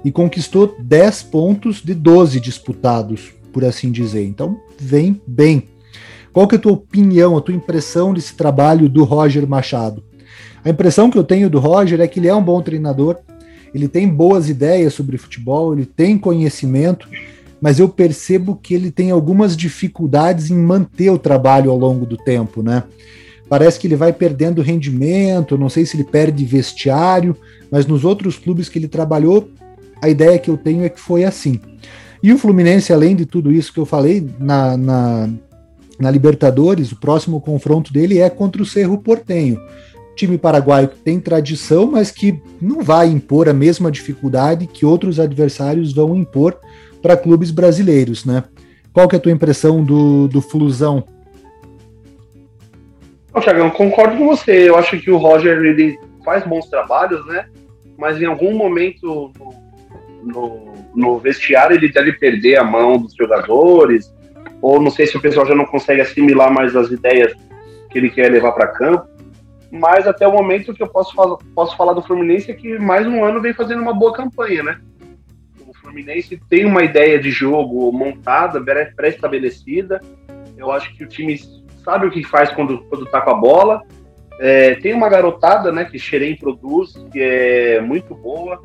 Speaker 1: E conquistou 10 pontos de 12 disputados, por assim dizer. Então, vem bem. Qual que é a tua opinião, a tua impressão desse trabalho do Roger Machado? A impressão que eu tenho do Roger é que ele é um bom treinador, ele tem boas ideias sobre futebol, ele tem conhecimento, mas eu percebo que ele tem algumas dificuldades em manter o trabalho ao longo do tempo, né? Parece que ele vai perdendo rendimento, não sei se ele perde vestiário, mas nos outros clubes que ele trabalhou, a ideia que eu tenho é que foi assim. E o Fluminense, além de tudo isso que eu falei, na, na, na Libertadores, o próximo confronto dele é contra o Cerro Portenho time paraguaio que tem tradição, mas que não vai impor a mesma dificuldade que outros adversários vão impor para clubes brasileiros, né? Qual que é a tua impressão do, do Flusão?
Speaker 4: Não, concordo com você. Eu acho que o Roger ele faz bons trabalhos, né? Mas em algum momento no, no, no vestiário ele deve perder a mão dos jogadores, ou não sei se o pessoal já não consegue assimilar mais as ideias que ele quer levar para campo mas até o momento que eu posso, posso falar do Fluminense é que mais um ano vem fazendo uma boa campanha, né? Fluminense tem uma ideia de jogo montada, pré-estabelecida. Eu acho que o time sabe o que faz quando, quando tá com a bola. É, tem uma garotada, né, que Xerém produz, que é muito boa.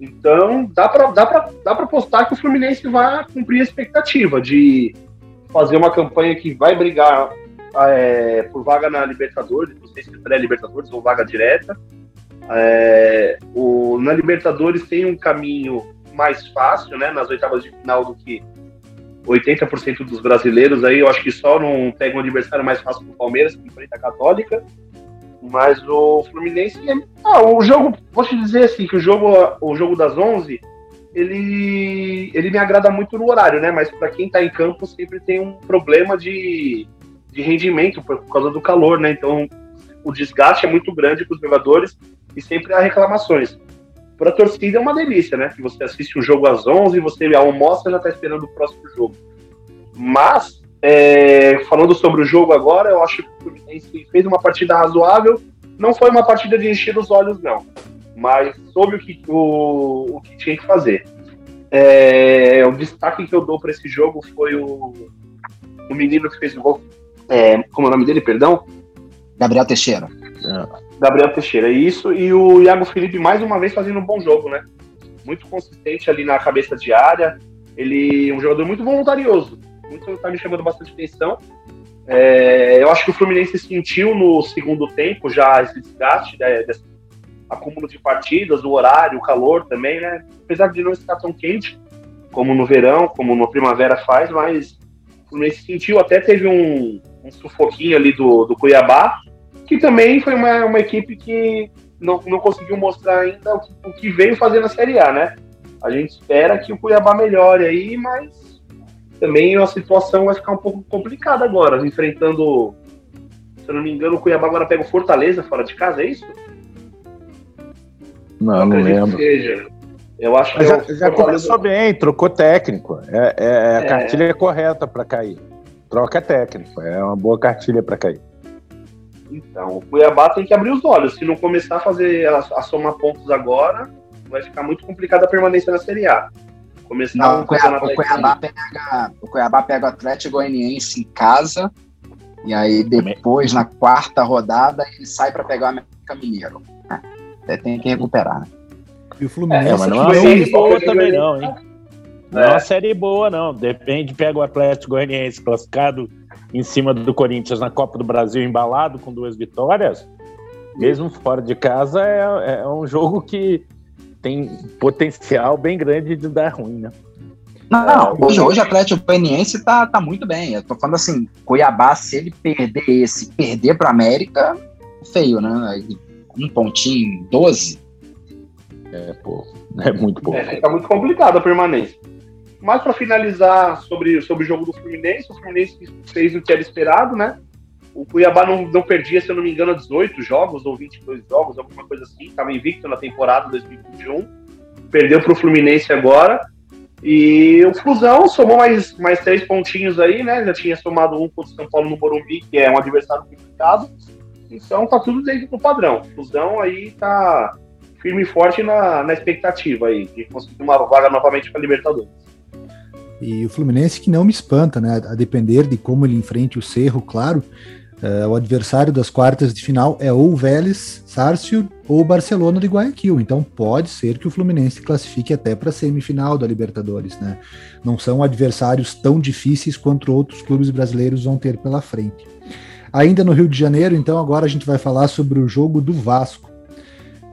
Speaker 4: Então, dá para dá pra, dá pra postar que o Fluminense vai cumprir a expectativa de fazer uma campanha que vai brigar é, por vaga na Libertadores, não sei se é pré-Libertadores ou vaga direta. É, o, na Libertadores tem um caminho mais fácil, né, nas oitavas de final do que 80% dos brasileiros aí, eu acho que só não pega um adversário mais fácil que o Palmeiras, que enfrenta a Católica. Mas o Fluminense, ah, o jogo, te dizer assim, que o jogo, o jogo das 11, ele, ele me agrada muito no horário, né? Mas para quem tá em campo sempre tem um problema de de rendimento por, causa do calor, né? Então o desgaste é muito grande para os jogadores e sempre há reclamações. Para a torcida é uma delícia, né? Que você assiste um jogo às 11 e você almoça e já está esperando o próximo jogo. Mas, é, falando sobre o jogo agora, eu acho que o Fluminense fez uma partida razoável. Não foi uma partida de encher os olhos, não. Mas soube o que, o, o que tinha que fazer. É, o destaque que eu dou para esse jogo foi o, o menino que fez o gol é, como é o nome dele, perdão?
Speaker 2: Gabriel Teixeira.
Speaker 4: É. Gabriel Teixeira, isso. E o Iago Felipe, mais uma vez, fazendo um bom jogo, né? Muito consistente ali na cabeça de área. Ele é um jogador muito voluntarioso. Muito tá me chamando bastante atenção. É, eu acho que o Fluminense sentiu no segundo tempo já esse desgaste, né, desse acúmulo de partidas, o horário, o calor também, né? Apesar de não estar tão quente como no verão, como na primavera faz, mas o Fluminense sentiu, até teve um, um sufoquinho ali do, do Cuiabá, que também foi uma, uma equipe que não, não conseguiu mostrar ainda o que, o que veio fazer na Série A, né? A gente espera que o Cuiabá melhore aí, mas também a situação vai ficar um pouco complicada agora, enfrentando, se eu não me engano, o Cuiabá agora pega o Fortaleza fora de casa, é isso?
Speaker 3: Não, não lembro. Seja.
Speaker 4: Eu acho que
Speaker 3: já, é já começou bem, trocou técnico. É, é, é a é. cartilha correta para cair. Troca técnico, é uma boa cartilha para cair.
Speaker 4: Então, o Cuiabá tem que abrir os olhos. Se não começar a fazer a, a somar pontos agora, vai ficar muito complicada a permanência na Série A.
Speaker 2: Começar não, o, Cuiabá, o, Cuiabá pega, o Cuiabá pega o Atlético Goianiense em casa e aí depois, na quarta rodada, ele sai para pegar o América Mineiro. É, tem que recuperar.
Speaker 1: E o Fluminense... É,
Speaker 3: mas não é uma série boa também não, hein? Não é uma série boa, não. Depende, pega o Atlético Goianiense classificado em cima do Corinthians na Copa do Brasil, embalado com duas vitórias. Mesmo fora de casa, é, é um jogo que tem potencial bem grande de dar ruim, né?
Speaker 2: Não, não, hoje, hoje o Atlético Goianiense tá, tá muito bem. Eu tô falando assim, Cuiabá, se ele perder esse, perder para América, feio, né? Um pontinho, 12.
Speaker 3: É pouco. É muito pouco.
Speaker 4: É, fica muito complicado a permanência. Mas para finalizar sobre, sobre o jogo do Fluminense, o Fluminense fez o que era esperado, né? o Cuiabá não, não perdia, se eu não me engano, 18 jogos ou 22 jogos, alguma coisa assim. Estava invicto na temporada 2021. Perdeu para o Fluminense agora. E o Fusão somou mais, mais três pontinhos aí, né? Já tinha somado um contra o São Paulo no Morumbi, que é um adversário complicado. Então tá tudo dentro do padrão. O Fusão aí tá firme e forte na, na expectativa aí de conseguir uma vaga novamente para Libertadores.
Speaker 1: E o Fluminense que não me espanta, né? A depender de como ele enfrente o Cerro, claro. Uh, o adversário das quartas de final é ou o Vélez, Sárcio ou o Barcelona de Guayaquil. Então pode ser que o Fluminense classifique até para a semifinal da Libertadores, né? Não são adversários tão difíceis quanto outros clubes brasileiros vão ter pela frente. Ainda no Rio de Janeiro, então agora a gente vai falar sobre o jogo do Vasco.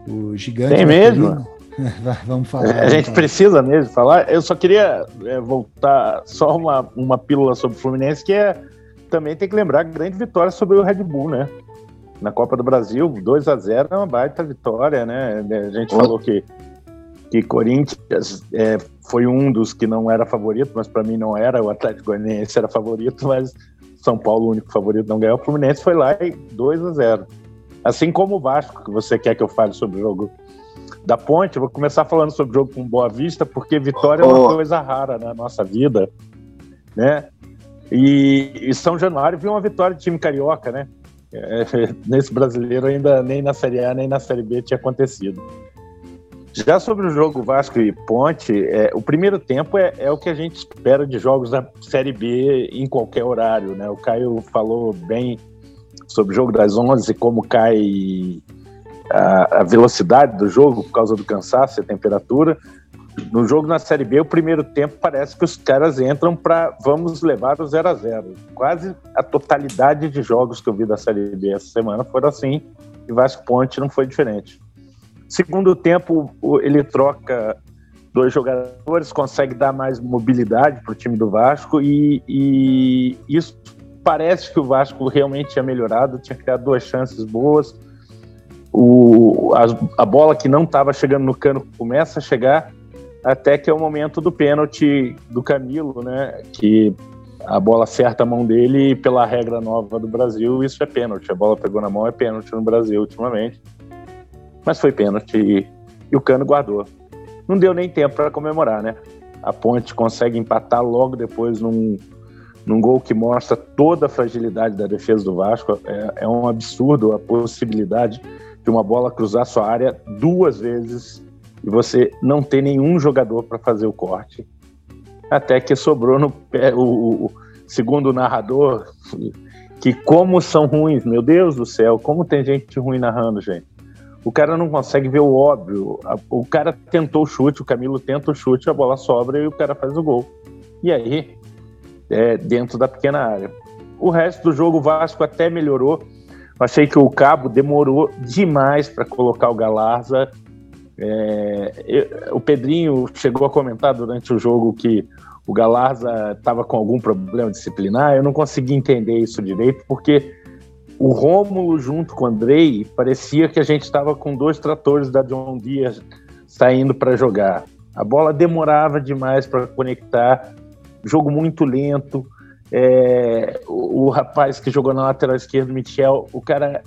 Speaker 1: O gigante.
Speaker 3: Tem mesmo? *laughs*
Speaker 1: vamos falar.
Speaker 3: É, a gente
Speaker 1: falar.
Speaker 3: precisa mesmo falar. Eu só queria é, voltar só uma, uma pílula sobre o Fluminense, que é também tem que lembrar a grande vitória sobre o Red Bull, né? Na Copa do Brasil, 2 a 0 é uma baita vitória, né? A gente falou que, que Corinthians é, foi um dos que não era favorito, mas para mim não era. O Atlético Goianiense era favorito, mas São Paulo, o único favorito, não ganhou. O Fluminense foi lá e 2 a 0 Assim como o Vasco, que você quer que eu fale sobre o jogo da Ponte, eu vou começar falando sobre o jogo com Boa Vista, porque vitória oh. é uma coisa rara na nossa vida, né? E, e, São Januário viu uma vitória de time carioca, né? É, *laughs* nesse brasileiro ainda nem na Série A nem na Série B tinha acontecido. Já sobre o jogo Vasco e Ponte, é, o primeiro tempo é, é, o que a gente espera de jogos da Série B em qualquer horário, né? O Caio falou bem sobre o jogo das 11, como cai a, a velocidade do jogo por causa do cansaço e a temperatura. No jogo na Série B, o primeiro tempo parece que os caras entram para vamos levar o 0 a 0 Quase a totalidade de jogos que eu vi da Série B essa semana foram assim, e Vasco Ponte não foi diferente. Segundo tempo, ele troca dois jogadores, consegue dar mais mobilidade para o time do Vasco, e, e isso parece que o Vasco realmente tinha melhorado, tinha criado duas chances boas. O, a, a bola que não estava chegando no cano começa a chegar até que é o momento do pênalti do Camilo, né? Que a bola acerta a mão dele e pela regra nova do Brasil, isso é pênalti. A bola pegou na mão, é pênalti no Brasil ultimamente. Mas foi pênalti e, e o Cano guardou. Não deu nem tempo para comemorar, né? A Ponte consegue empatar logo depois num, num gol que mostra toda a fragilidade da defesa do Vasco. É, é um absurdo a possibilidade de uma bola cruzar sua área duas vezes e você não ter nenhum jogador para fazer o corte. Até que sobrou no pé o, o, segundo narrador, que como são ruins, meu Deus do céu, como tem gente ruim narrando, gente. O cara não consegue ver o óbvio. O cara tentou o chute, o Camilo tenta o chute, a bola sobra e o cara faz o gol. E aí, é, dentro da pequena área. O resto do jogo, o Vasco até melhorou. Achei que o Cabo demorou demais para colocar o Galarza é, eu, o Pedrinho chegou a comentar durante o jogo que o Galarza estava com algum problema disciplinar. Eu não consegui entender isso direito, porque o Rômulo junto com o Andrei parecia que a gente estava com dois tratores da John Deere saindo para jogar. A bola demorava demais para conectar, jogo muito lento. É, o, o, rapaz que jogou na lateral esquerda, Michel, o cara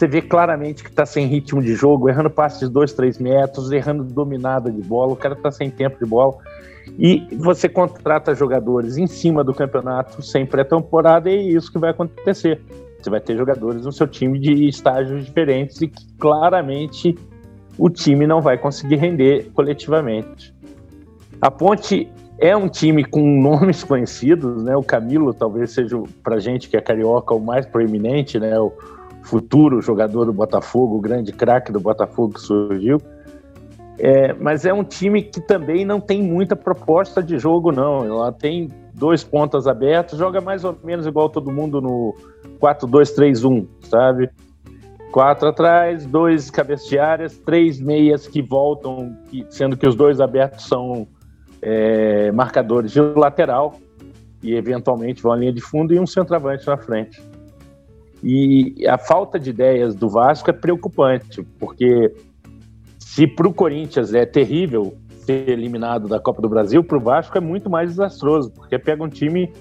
Speaker 3: você vê claramente que está sem ritmo de jogo, errando passes de 2, 3 metros, errando dominada de bola, o cara está sem tempo de bola. E você contrata jogadores em cima do campeonato sem pré-temporada e é isso que vai acontecer. Você vai ter jogadores no seu time de estágios diferentes e que claramente o time não vai conseguir render coletivamente. A Ponte é um time com nomes *laughs* conhecidos, né? O Camilo talvez seja para gente que é carioca o mais proeminente, né? O, futuro jogador do Botafogo, o grande craque do Botafogo que surgiu. É, mas é um time que também não tem muita proposta de jogo, não. Ela tem dois pontas abertos, joga mais ou menos igual todo mundo no 4-2-3-1, sabe? Quatro atrás, dois cabeças três meias que voltam, sendo que os dois abertos são é, marcadores de lateral e eventualmente vão à linha de fundo e um centroavante na frente. E a falta de ideias do Vasco é preocupante, porque se para o Corinthians é terrível ser eliminado da Copa do Brasil, para o Vasco é muito mais desastroso, porque pega um time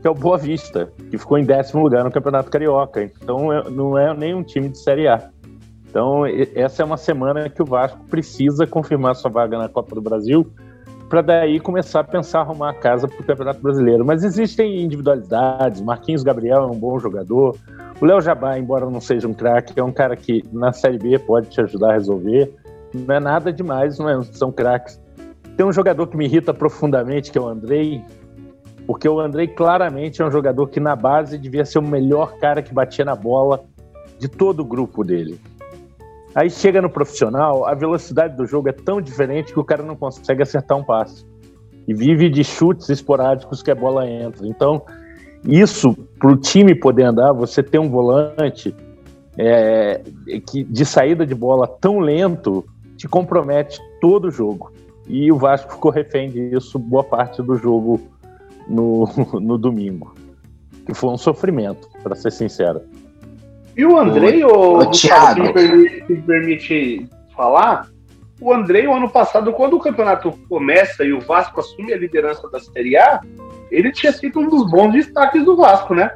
Speaker 3: que é o Boa Vista, que ficou em décimo lugar no Campeonato Carioca. Então é, não é nem um time de Série A. Então essa é uma semana que o Vasco precisa confirmar sua vaga na Copa do Brasil para daí começar a pensar arrumar a casa para o Campeonato Brasileiro. Mas existem individualidades. Marquinhos Gabriel é um bom jogador. O Léo Jabá, embora não seja um craque, é um cara que na Série B pode te ajudar a resolver. Não é nada demais, não é, são craques. Tem um jogador que me irrita profundamente, que é o Andrei, porque o Andrei claramente é um jogador que na base devia ser o melhor cara que batia na bola de todo o grupo dele. Aí chega no profissional, a velocidade do jogo é tão diferente que o cara não consegue acertar um passe. E vive de chutes esporádicos que a bola entra. Então, isso, para o time poder andar, você ter um volante é, que de saída de bola tão lento te compromete todo o jogo. E o Vasco ficou refém disso boa parte do jogo no, *laughs* no domingo. Que foi um sofrimento, para ser sincero.
Speaker 4: E o Andrei, o, o Thiago, me permite, me permite falar, o Andrei, o ano passado, quando o campeonato começa e o Vasco assume a liderança da Série A, ele tinha sido um dos bons destaques do Vasco, né?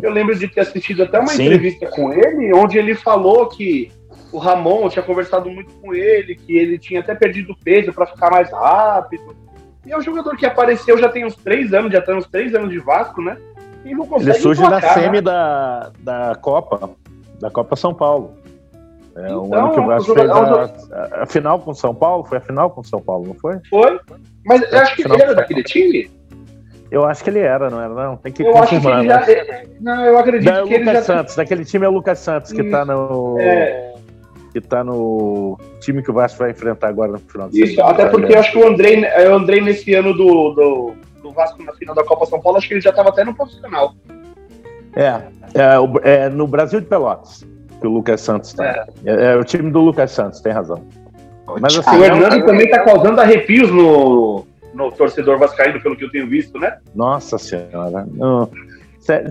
Speaker 4: Eu lembro de ter assistido até uma Sim. entrevista com ele, onde ele falou que o Ramon tinha conversado muito com ele, que ele tinha até perdido peso para ficar mais rápido. E é um jogador que apareceu já tem uns três anos, já tem uns três anos de Vasco, né?
Speaker 3: E não consegue Ele surge na semi né? da, da Copa, da Copa São Paulo. É então, um ano que o Vasco fez a, a, final com São Paulo, foi a final com São Paulo, não foi?
Speaker 4: Foi, mas eu acho que ele era daquele time.
Speaker 3: Eu acho que ele era, não era? Não, tem que eu confirmar. Acho que ele já, né?
Speaker 4: Não, eu acredito
Speaker 3: da,
Speaker 4: que
Speaker 3: Lucas ele já... Santos, daquele time é o Lucas Santos, que está no... É... Que tá no time que o Vasco vai enfrentar agora no final
Speaker 4: de Isso, até porque eu acho que o Andrei, o Andrei nesse ano do, do, do Vasco na final da Copa São Paulo, acho que ele já estava até no profissional.
Speaker 3: É, é, é, no Brasil de Pelotas que o Lucas Santos tá. É. é, é o time do Lucas Santos, tem razão.
Speaker 4: Mas, assim, o Hernando também está causando arrepios no, no torcedor vascaíno, pelo que eu tenho visto, né?
Speaker 3: Nossa Senhora. Não,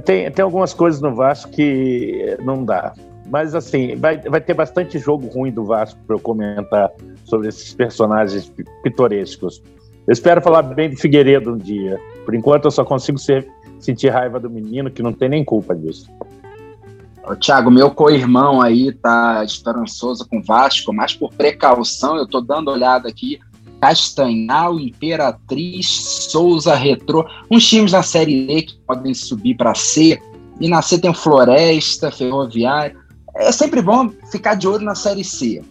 Speaker 3: tem, tem algumas coisas no Vasco que não dá. Mas, assim, vai, vai ter bastante jogo ruim do Vasco para eu comentar sobre esses personagens pitorescos. Eu espero falar bem do Figueiredo um dia. Por enquanto, eu só consigo ser, sentir raiva do menino, que não tem nem culpa disso.
Speaker 2: Tiago, meu co-irmão aí tá esperançoso com o Vasco, mas por precaução, eu tô dando olhada aqui. Castanhal, Imperatriz, Souza, Retrô, uns times da Série E que podem subir para C. E na C tem Floresta, Ferroviário. É sempre bom ficar de olho na Série C.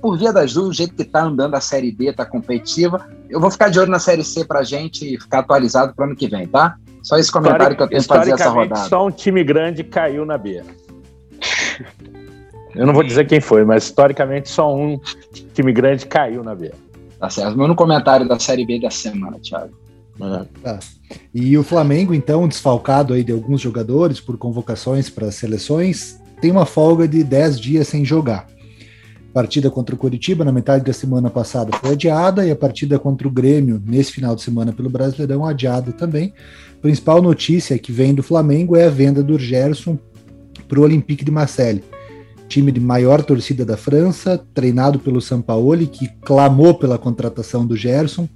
Speaker 2: Por via das dúvidas, o jeito que tá andando a Série B, tá competitiva, eu vou ficar de olho na Série C pra gente ficar atualizado pro ano que vem, tá? Só esse comentário que eu tenho que fazer essa rodada.
Speaker 3: Só um time grande caiu na B. *laughs* Eu não vou dizer quem foi, mas historicamente só um time grande caiu na B.
Speaker 2: Tá certo. Meu no comentário da Série B da semana, Thiago.
Speaker 1: Tá. E o Flamengo, então, desfalcado aí de alguns jogadores por convocações para seleções, tem uma folga de 10 dias sem jogar. Partida contra o Curitiba na metade da semana passada foi adiada e a partida contra o Grêmio nesse final de semana pelo Brasileirão adiada também. A principal notícia que vem do Flamengo é a venda do Gerson para o Olympique de Marseille, time de maior torcida da França, treinado pelo Sampaoli, que clamou pela contratação do Gerson.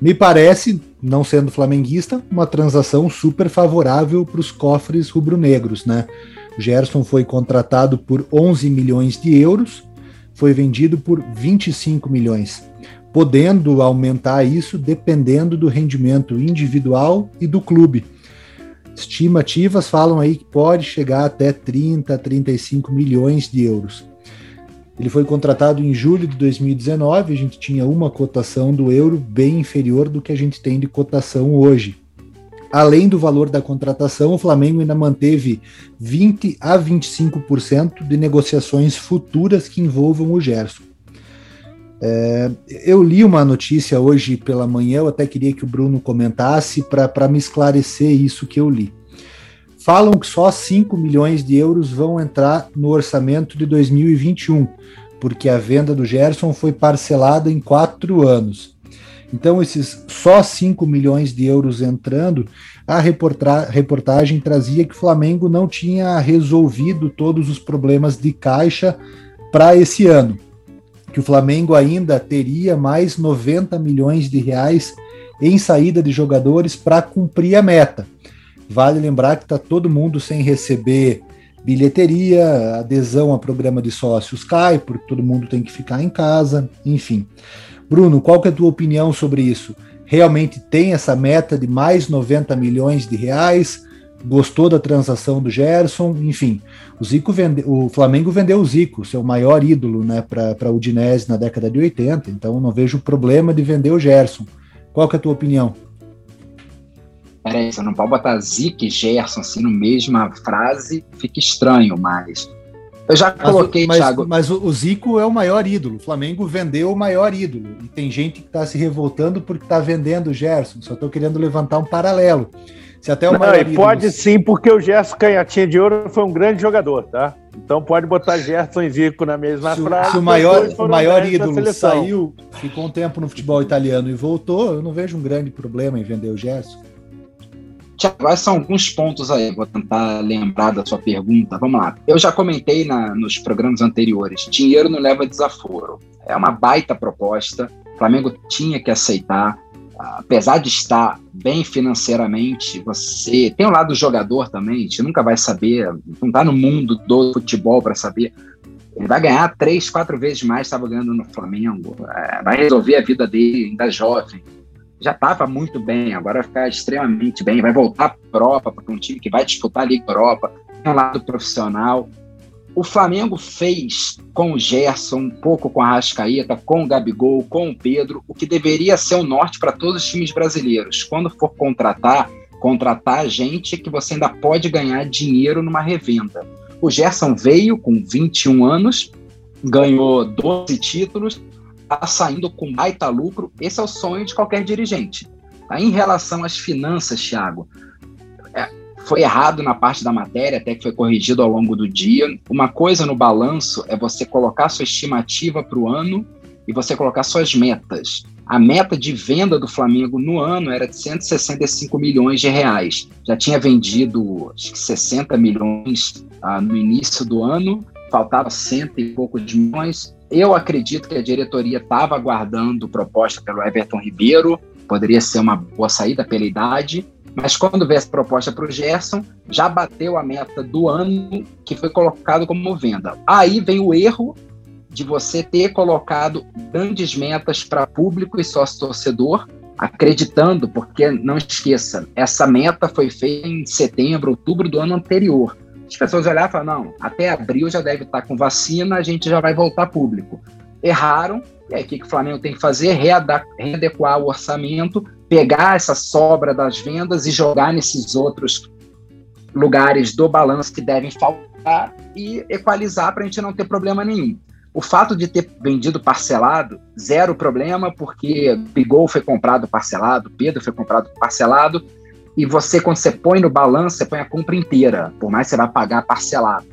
Speaker 1: Me parece, não sendo flamenguista, uma transação super favorável para os cofres rubro-negros, né? Gerson foi contratado por 11 milhões de euros, foi vendido por 25 milhões, podendo aumentar isso dependendo do rendimento individual e do clube Estimativas falam aí que pode chegar até 30, 35 milhões de euros. Ele foi contratado em julho de 2019, a gente tinha uma cotação do euro bem inferior do que a gente tem de cotação hoje. Além do valor da contratação, o Flamengo ainda manteve 20 a 25% de negociações futuras que envolvam o Gerson. É, eu li uma notícia hoje pela manhã, eu até queria que o Bruno comentasse para me esclarecer isso que eu li. Falam que só 5 milhões de euros vão entrar no orçamento de 2021, porque a venda do Gerson foi parcelada em quatro anos. Então, esses só 5 milhões de euros entrando, a reportagem trazia que o Flamengo não tinha resolvido todos os problemas de caixa para esse ano que o Flamengo ainda teria mais 90 milhões de reais em saída de jogadores para cumprir a meta. Vale lembrar que está todo mundo sem receber bilheteria, adesão a programa de sócios cai, porque todo mundo tem que ficar em casa, enfim. Bruno, qual que é a tua opinião sobre isso? Realmente tem essa meta de mais 90 milhões de reais? Gostou da transação do Gerson? Enfim, o Zico vende, o Flamengo vendeu o Zico, seu maior ídolo, né, para o Udinese na década de 80. Então não vejo problema de vender o Gerson. Qual que é a tua opinião?
Speaker 2: Peraí, você não pode botar Zico e Gerson assim no mesma frase, fica estranho, mas. Eu já coloquei,
Speaker 1: mas,
Speaker 2: Thiago.
Speaker 1: Mas o, o Zico é o maior ídolo. O Flamengo vendeu o maior ídolo. E tem gente que está se revoltando porque está vendendo o Gerson. Só estou querendo levantar um paralelo. Se até o
Speaker 3: não, maior ídolo... Pode sim, porque o Gerson Canhotinha de Ouro foi um grande jogador, tá? Então pode botar Gerson e Zico na mesma
Speaker 1: se,
Speaker 3: frase.
Speaker 1: Se o maior, o maior ídolo saiu, ficou um tempo no futebol italiano e voltou, eu não vejo um grande problema em vender o Gerson.
Speaker 2: Tiago, quais são alguns pontos aí? Vou tentar lembrar da sua pergunta. Vamos lá. Eu já comentei na, nos programas anteriores: dinheiro não leva desaforo. É uma baita proposta. O Flamengo tinha que aceitar. Apesar de estar bem financeiramente, você tem o lado do jogador também. A gente nunca vai saber, não está no mundo do futebol para saber. Ele vai ganhar três, quatro vezes mais estava ganhando no Flamengo. É, vai resolver a vida dele ainda jovem já estava muito bem, agora vai ficar extremamente bem, vai voltar para a Europa, para um time que vai disputar a Liga Europa, tem um lado profissional. O Flamengo fez com o Gerson, um pouco com a Rascaeta, com o Gabigol, com o Pedro, o que deveria ser o norte para todos os times brasileiros. Quando for contratar, contratar gente que você ainda pode ganhar dinheiro numa revenda. O Gerson veio com 21 anos, ganhou 12 títulos, está saindo com baita lucro. Esse é o sonho de qualquer dirigente. Tá? Em relação às finanças, Thiago, é, foi errado na parte da matéria, até que foi corrigido ao longo do dia. Uma coisa no balanço é você colocar sua estimativa para o ano e você colocar suas metas. A meta de venda do Flamengo no ano era de 165 milhões de reais. Já tinha vendido acho que 60 milhões ah, no início do ano, faltava cento e poucos milhões. Eu acredito que a diretoria estava aguardando proposta pelo Everton Ribeiro, poderia ser uma boa saída pela idade, mas quando veio essa proposta para o Gerson, já bateu a meta do ano que foi colocado como venda. Aí vem o erro de você ter colocado grandes metas para público e sócio-torcedor, acreditando, porque não esqueça, essa meta foi feita em setembro, outubro do ano anterior. As pessoas olharam e falaram, não, até abril já deve estar com vacina, a gente já vai voltar público. Erraram, e aí o que, que o Flamengo tem que fazer? Readequar o orçamento, pegar essa sobra das vendas e jogar nesses outros lugares do balanço que devem faltar e equalizar para a gente não ter problema nenhum. O fato de ter vendido parcelado, zero problema, porque Pigol foi comprado parcelado, Pedro foi comprado parcelado, e você, quando você põe no balanço, você põe a compra inteira, por mais que você vá pagar parcelado.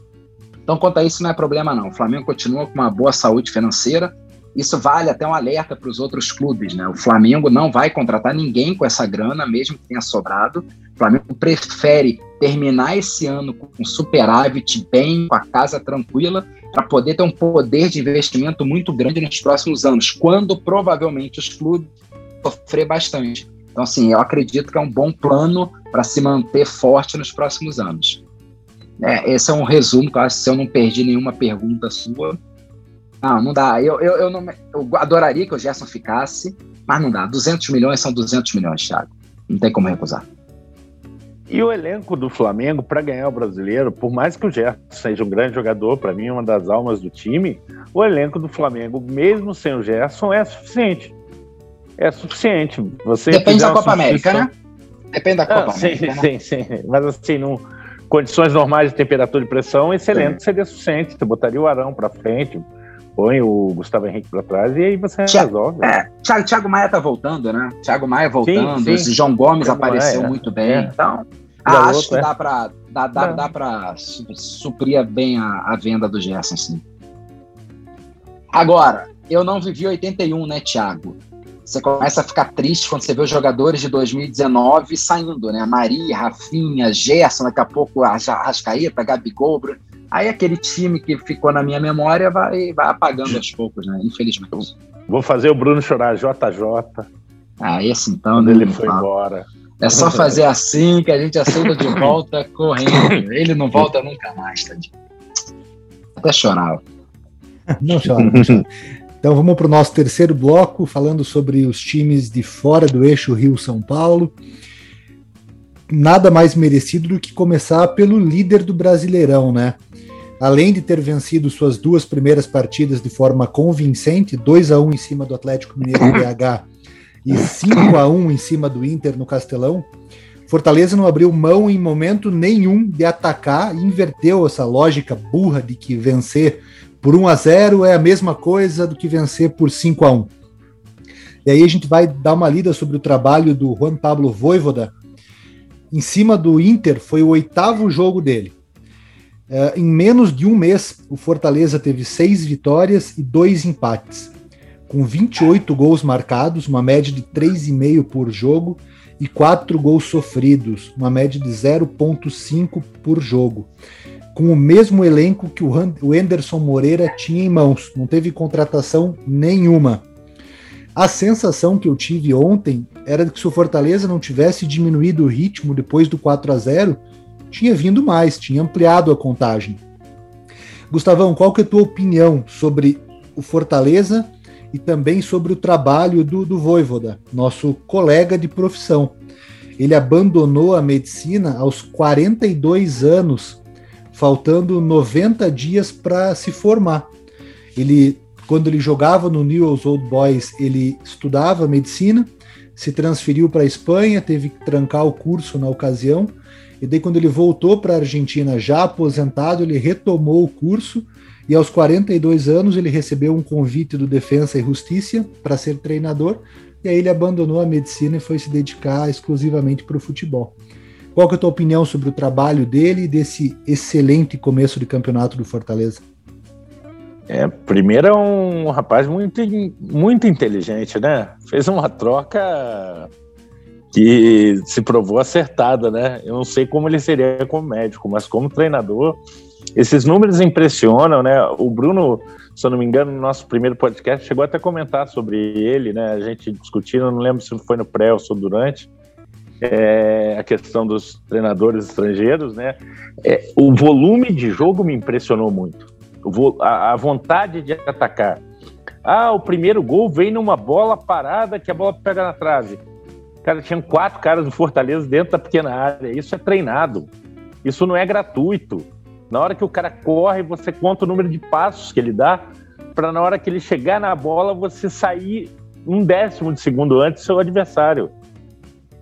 Speaker 2: Então, quanto a isso, não é problema não. O Flamengo continua com uma boa saúde financeira. Isso vale até um alerta para os outros clubes, né? O Flamengo não vai contratar ninguém com essa grana, mesmo que tenha sobrado. O Flamengo prefere terminar esse ano com superávit bem, com a casa tranquila, para poder ter um poder de investimento muito grande nos próximos anos, quando provavelmente os clubes sofrer bastante. Então, assim, eu acredito que é um bom plano para se manter forte nos próximos anos. É, esse é um resumo, que eu acho que se eu não perdi nenhuma pergunta sua. Não, não dá. Eu, eu, eu, não, eu adoraria que o Gerson ficasse, mas não dá. 200 milhões são 200 milhões, Thiago. Não tem como recusar.
Speaker 3: E o elenco do Flamengo, para ganhar o brasileiro, por mais que o Gerson seja um grande jogador, para mim, uma das almas do time, o elenco do Flamengo, mesmo sem o Gerson, é suficiente é suficiente. Você
Speaker 2: Depende da Copa América, né? Depende da ah, Copa
Speaker 3: ah, América. Sim, né? sim, sim. Mas assim, num, condições normais de temperatura e pressão, excelente, sim. seria suficiente. Você botaria o Arão para frente, põe o Gustavo Henrique para trás e aí você Thiago, resolve.
Speaker 2: É, Thiago, Thiago Maia tá voltando, né? Thiago Maia voltando, sim, sim. João Gomes Thiago apareceu Maia, muito bem. É. Então, ah, acho que é. dá para dá, dá, dá pra suprir bem a, a venda do Gerson, sim. Agora, eu não vivi 81, né, Thiago? Você começa a ficar triste quando você vê os jogadores de 2019 saindo, né? Maria, Rafinha, Gerson, daqui a pouco a Rascaeta, Gabigol. Aí aquele time que ficou na minha memória vai, vai apagando aos poucos, né? Infelizmente.
Speaker 3: Vou fazer o Bruno chorar, JJ.
Speaker 2: Ah, esse então.
Speaker 3: Quando ele foi embora.
Speaker 2: É só fazer assim que a gente aceita de *laughs* volta correndo. Ele não volta nunca mais, tadinho. Até chorava.
Speaker 1: Não chora, não chora. *laughs* Então vamos para o nosso terceiro bloco, falando sobre os times de fora do eixo Rio-São Paulo. Nada mais merecido do que começar pelo líder do Brasileirão, né? Além de ter vencido suas duas primeiras partidas de forma convincente, 2 a 1 em cima do Atlético Mineiro BH e 5 a 1 em cima do Inter no Castelão, Fortaleza não abriu mão em momento nenhum de atacar inverteu essa lógica burra de que vencer por 1 a 0 é a mesma coisa do que vencer por 5 a 1. E aí a gente vai dar uma lida sobre o trabalho do Juan Pablo Voivoda. Em cima do Inter, foi o oitavo jogo dele. É, em menos de um mês, o Fortaleza teve seis vitórias e dois empates com 28 gols marcados, uma média de 3,5 por jogo, e 4 gols sofridos, uma média de 0,5 por jogo. Com o mesmo elenco que o Anderson Moreira tinha em mãos, não teve contratação nenhuma. A sensação que eu tive ontem era que se o Fortaleza não tivesse diminuído o ritmo depois do 4 a 0 tinha vindo mais, tinha ampliado a contagem. Gustavão, qual que é a tua opinião sobre o Fortaleza e também sobre o trabalho do, do Voivoda, nosso colega de profissão. Ele abandonou a medicina aos 42 anos, faltando 90 dias para se formar. Ele, quando ele jogava no Newell's Old Boys, ele estudava medicina, se transferiu para a Espanha, teve que trancar o curso na ocasião, e daí quando ele voltou para a Argentina já aposentado, ele retomou o curso e aos 42 anos ele recebeu um convite do Defensa e Justiça para ser treinador, e aí ele abandonou a medicina e foi se dedicar exclusivamente para o futebol. Qual que é a tua opinião sobre o trabalho dele e desse excelente começo de campeonato do Fortaleza?
Speaker 3: É, primeiro é um rapaz muito, muito inteligente, né? Fez uma troca que se provou acertada, né? Eu não sei como ele seria como médico, mas como treinador, esses números impressionam, né? O Bruno, se eu não me engano, no nosso primeiro podcast, chegou até a comentar sobre ele, né? A gente discutindo, não lembro se foi no pré ou se durante, é, a questão dos treinadores estrangeiros, né? É, o volume de jogo me impressionou muito. A, a vontade de atacar. Ah, o primeiro gol vem numa bola parada que a bola pega na trave. Cara, tinham quatro caras do Fortaleza dentro da pequena área. Isso é treinado. Isso não é gratuito. Na hora que o cara corre, você conta o número de passos que ele dá, para na hora que ele chegar na bola, você sair um décimo de segundo antes do seu adversário.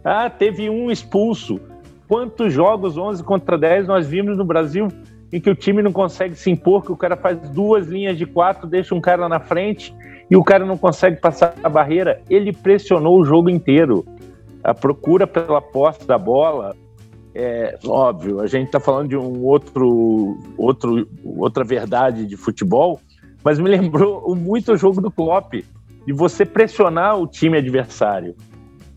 Speaker 3: Ah, teve um expulso. Quantos jogos 11 contra 10 nós vimos no Brasil em que o time não consegue se impor, que o cara faz duas linhas de quatro, deixa um cara na frente e o cara não consegue passar a barreira? Ele pressionou o jogo inteiro. A procura pela posse da bola, é óbvio, a gente está falando de um outro, outro, outra verdade de futebol, mas me lembrou muito o jogo do Klopp, de você pressionar o time adversário.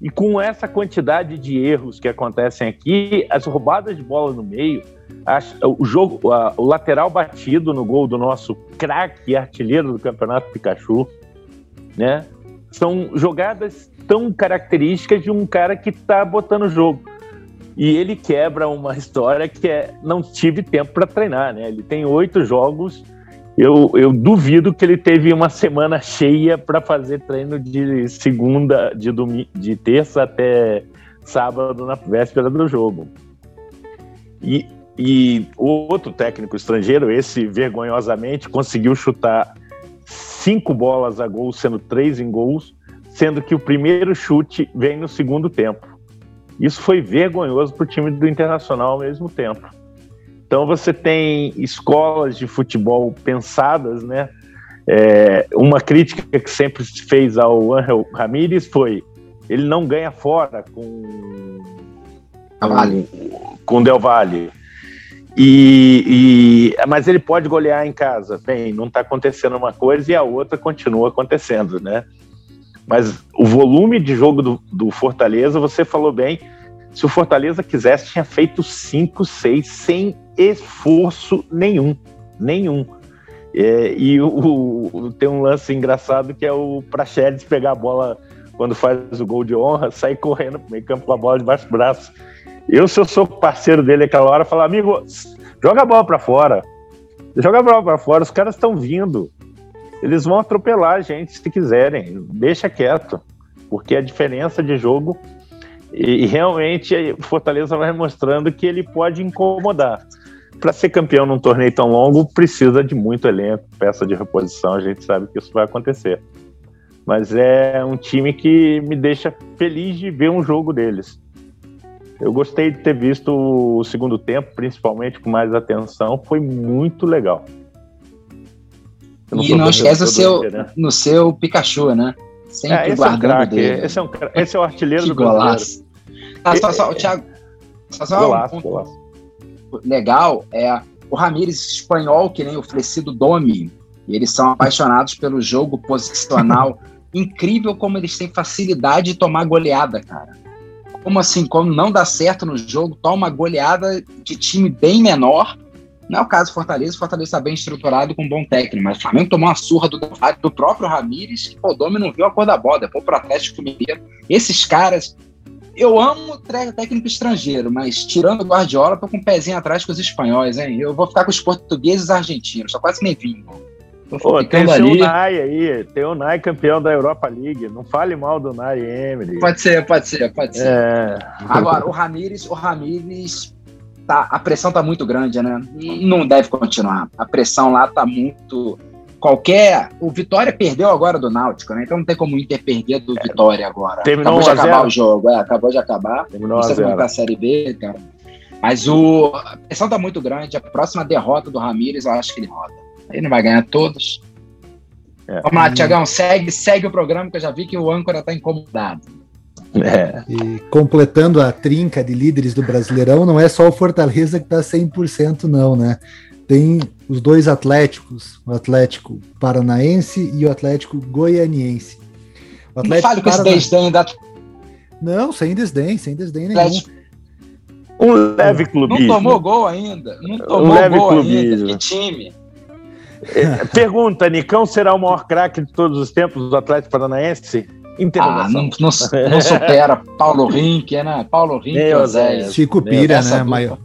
Speaker 3: E com essa quantidade de erros que acontecem aqui, as roubadas de bola no meio, o jogo, o lateral batido no gol do nosso craque artilheiro do campeonato Pikachu, né? São jogadas tão características de um cara que está botando o jogo. E ele quebra uma história que é não tive tempo para treinar, né? Ele tem oito jogos. Eu, eu duvido que ele teve uma semana cheia para fazer treino de segunda, de, domingo, de terça até sábado na véspera do jogo. E, e outro técnico estrangeiro, esse vergonhosamente, conseguiu chutar cinco bolas a gol, sendo três em gols, sendo que o primeiro chute vem no segundo tempo. Isso foi vergonhoso para o time do Internacional ao mesmo tempo. Então você tem escolas de futebol pensadas, né? É, uma crítica que sempre se fez ao Angel Ramírez foi ele não ganha fora com
Speaker 2: vale.
Speaker 3: com Del Valle. E, e, mas ele pode golear em casa. Bem, não está acontecendo uma coisa e a outra continua acontecendo, né? Mas o volume de jogo do, do Fortaleza, você falou bem, se o Fortaleza quisesse, tinha feito 5, 6 sem esforço nenhum. Nenhum. É, e o, o, tem um lance engraçado que é o Praxedes pegar a bola quando faz o gol de honra, sai correndo pro meio campo com a bola debaixo do braço. Eu, se eu sou parceiro dele aquela hora, falo, amigo, joga a bola para fora. Joga a bola para fora, os caras estão vindo. Eles vão atropelar a gente se quiserem. Deixa quieto. Porque a diferença de jogo e, e realmente o Fortaleza vai mostrando que ele pode incomodar. Para ser campeão num torneio tão longo, precisa de muito elenco, peça de reposição, a gente sabe que isso vai acontecer. Mas é um time que me deixa feliz de ver um jogo deles. Eu gostei de ter visto o segundo tempo, principalmente com mais atenção, foi muito legal.
Speaker 2: Não e não esquece o seu, né? no seu Pikachu, né?
Speaker 3: Sempre é, esse é um craque, esse, é um, esse é o artilheiro que do golaço.
Speaker 2: brasileiro. Ah, só, só, Thiago, só, só golaço, um ponto golaço. legal é o Ramires espanhol, que nem o Domi, e eles são apaixonados pelo jogo posicional. *laughs* Incrível como eles têm facilidade de tomar goleada, cara como assim, quando não dá certo no jogo, toma goleada de time bem menor. Não é o caso do Fortaleza, o Fortaleza está bem estruturado com um bom técnico, mas o Flamengo tomou uma surra do, do próprio Ramires, que o Domi não viu a cor da bola, depois pro Atlético Mineiro. Esses caras, eu amo técnico estrangeiro, mas tirando o Guardiola, tô com um pezinho atrás com os espanhóis, hein? Eu vou ficar com os portugueses e os argentinos, só quase nem vinho.
Speaker 3: Pô, tem o Unai aí, tem o Unai campeão da Europa League. Não fale mal do Unai Emery.
Speaker 2: Pode ser, pode ser, pode ser. É. Agora, o Ramires, o Ramires, tá, a pressão tá muito grande, né? Não deve continuar. A pressão lá tá muito. Qualquer. O Vitória perdeu agora do Náutico, né? Então não tem como o Inter perder do Vitória agora.
Speaker 3: Terminou
Speaker 2: acabou de acabar o jogo, é, acabou de acabar. Terminou Você a, a Série B, cara. Mas o, a pressão tá muito grande. A próxima derrota do Ramires, eu acho que ele roda. Ele não vai ganhar todos. É. Vamos lá, Tiagão, segue, segue o programa que eu já vi que o âncora está incomodado.
Speaker 1: É. E completando a trinca de líderes do Brasileirão, não é só o Fortaleza que está 100% não, né? Tem os dois Atléticos, o Atlético Paranaense e o Atlético Goianiense.
Speaker 2: O Atlético não fale com esse desdém da...
Speaker 1: Não, sem desdém, sem desdém nenhum. Atlético.
Speaker 3: Um leve clubismo.
Speaker 2: Não tomou gol ainda. Não tomou um leve gol clubismo. ainda. Que time.
Speaker 3: É, pergunta: Nicão será o maior craque de todos os tempos do Atlético Paranaense?
Speaker 2: Ah, não, não, *laughs* não, supera Paulo Rink, né? Paulo Rink e Oséias.
Speaker 1: Chico Pira, né? Maior.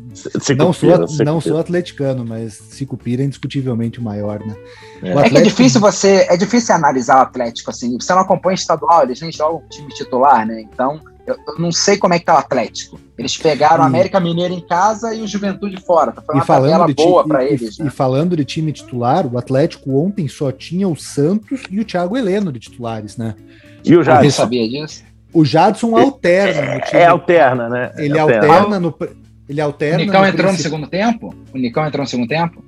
Speaker 1: não, sou, não sou atleticano, mas Chico Pira é indiscutivelmente o maior, né?
Speaker 2: É. O Atlético... é que é difícil você. É difícil analisar o Atlético assim. Você não acompanha estadual, eles nem jogam time titular, né? Então, eu, eu, não sei como é que tá o Atlético. Eles pegaram o América Mineiro em casa e o Juventude fora. Tá
Speaker 1: foi uma e falando boa para eles. E, né? e, falando de time titular, o Atlético ontem só tinha o Santos e o Thiago Heleno de titulares, né?
Speaker 3: E o Jadson?
Speaker 2: sabia disso?
Speaker 1: O Jadson alterna no
Speaker 3: time. É, alterna, né?
Speaker 1: Ele alterna, alterna no. Ele alterna.
Speaker 2: O Nicão entrou no segundo tempo? O Nicão entrou no segundo tempo?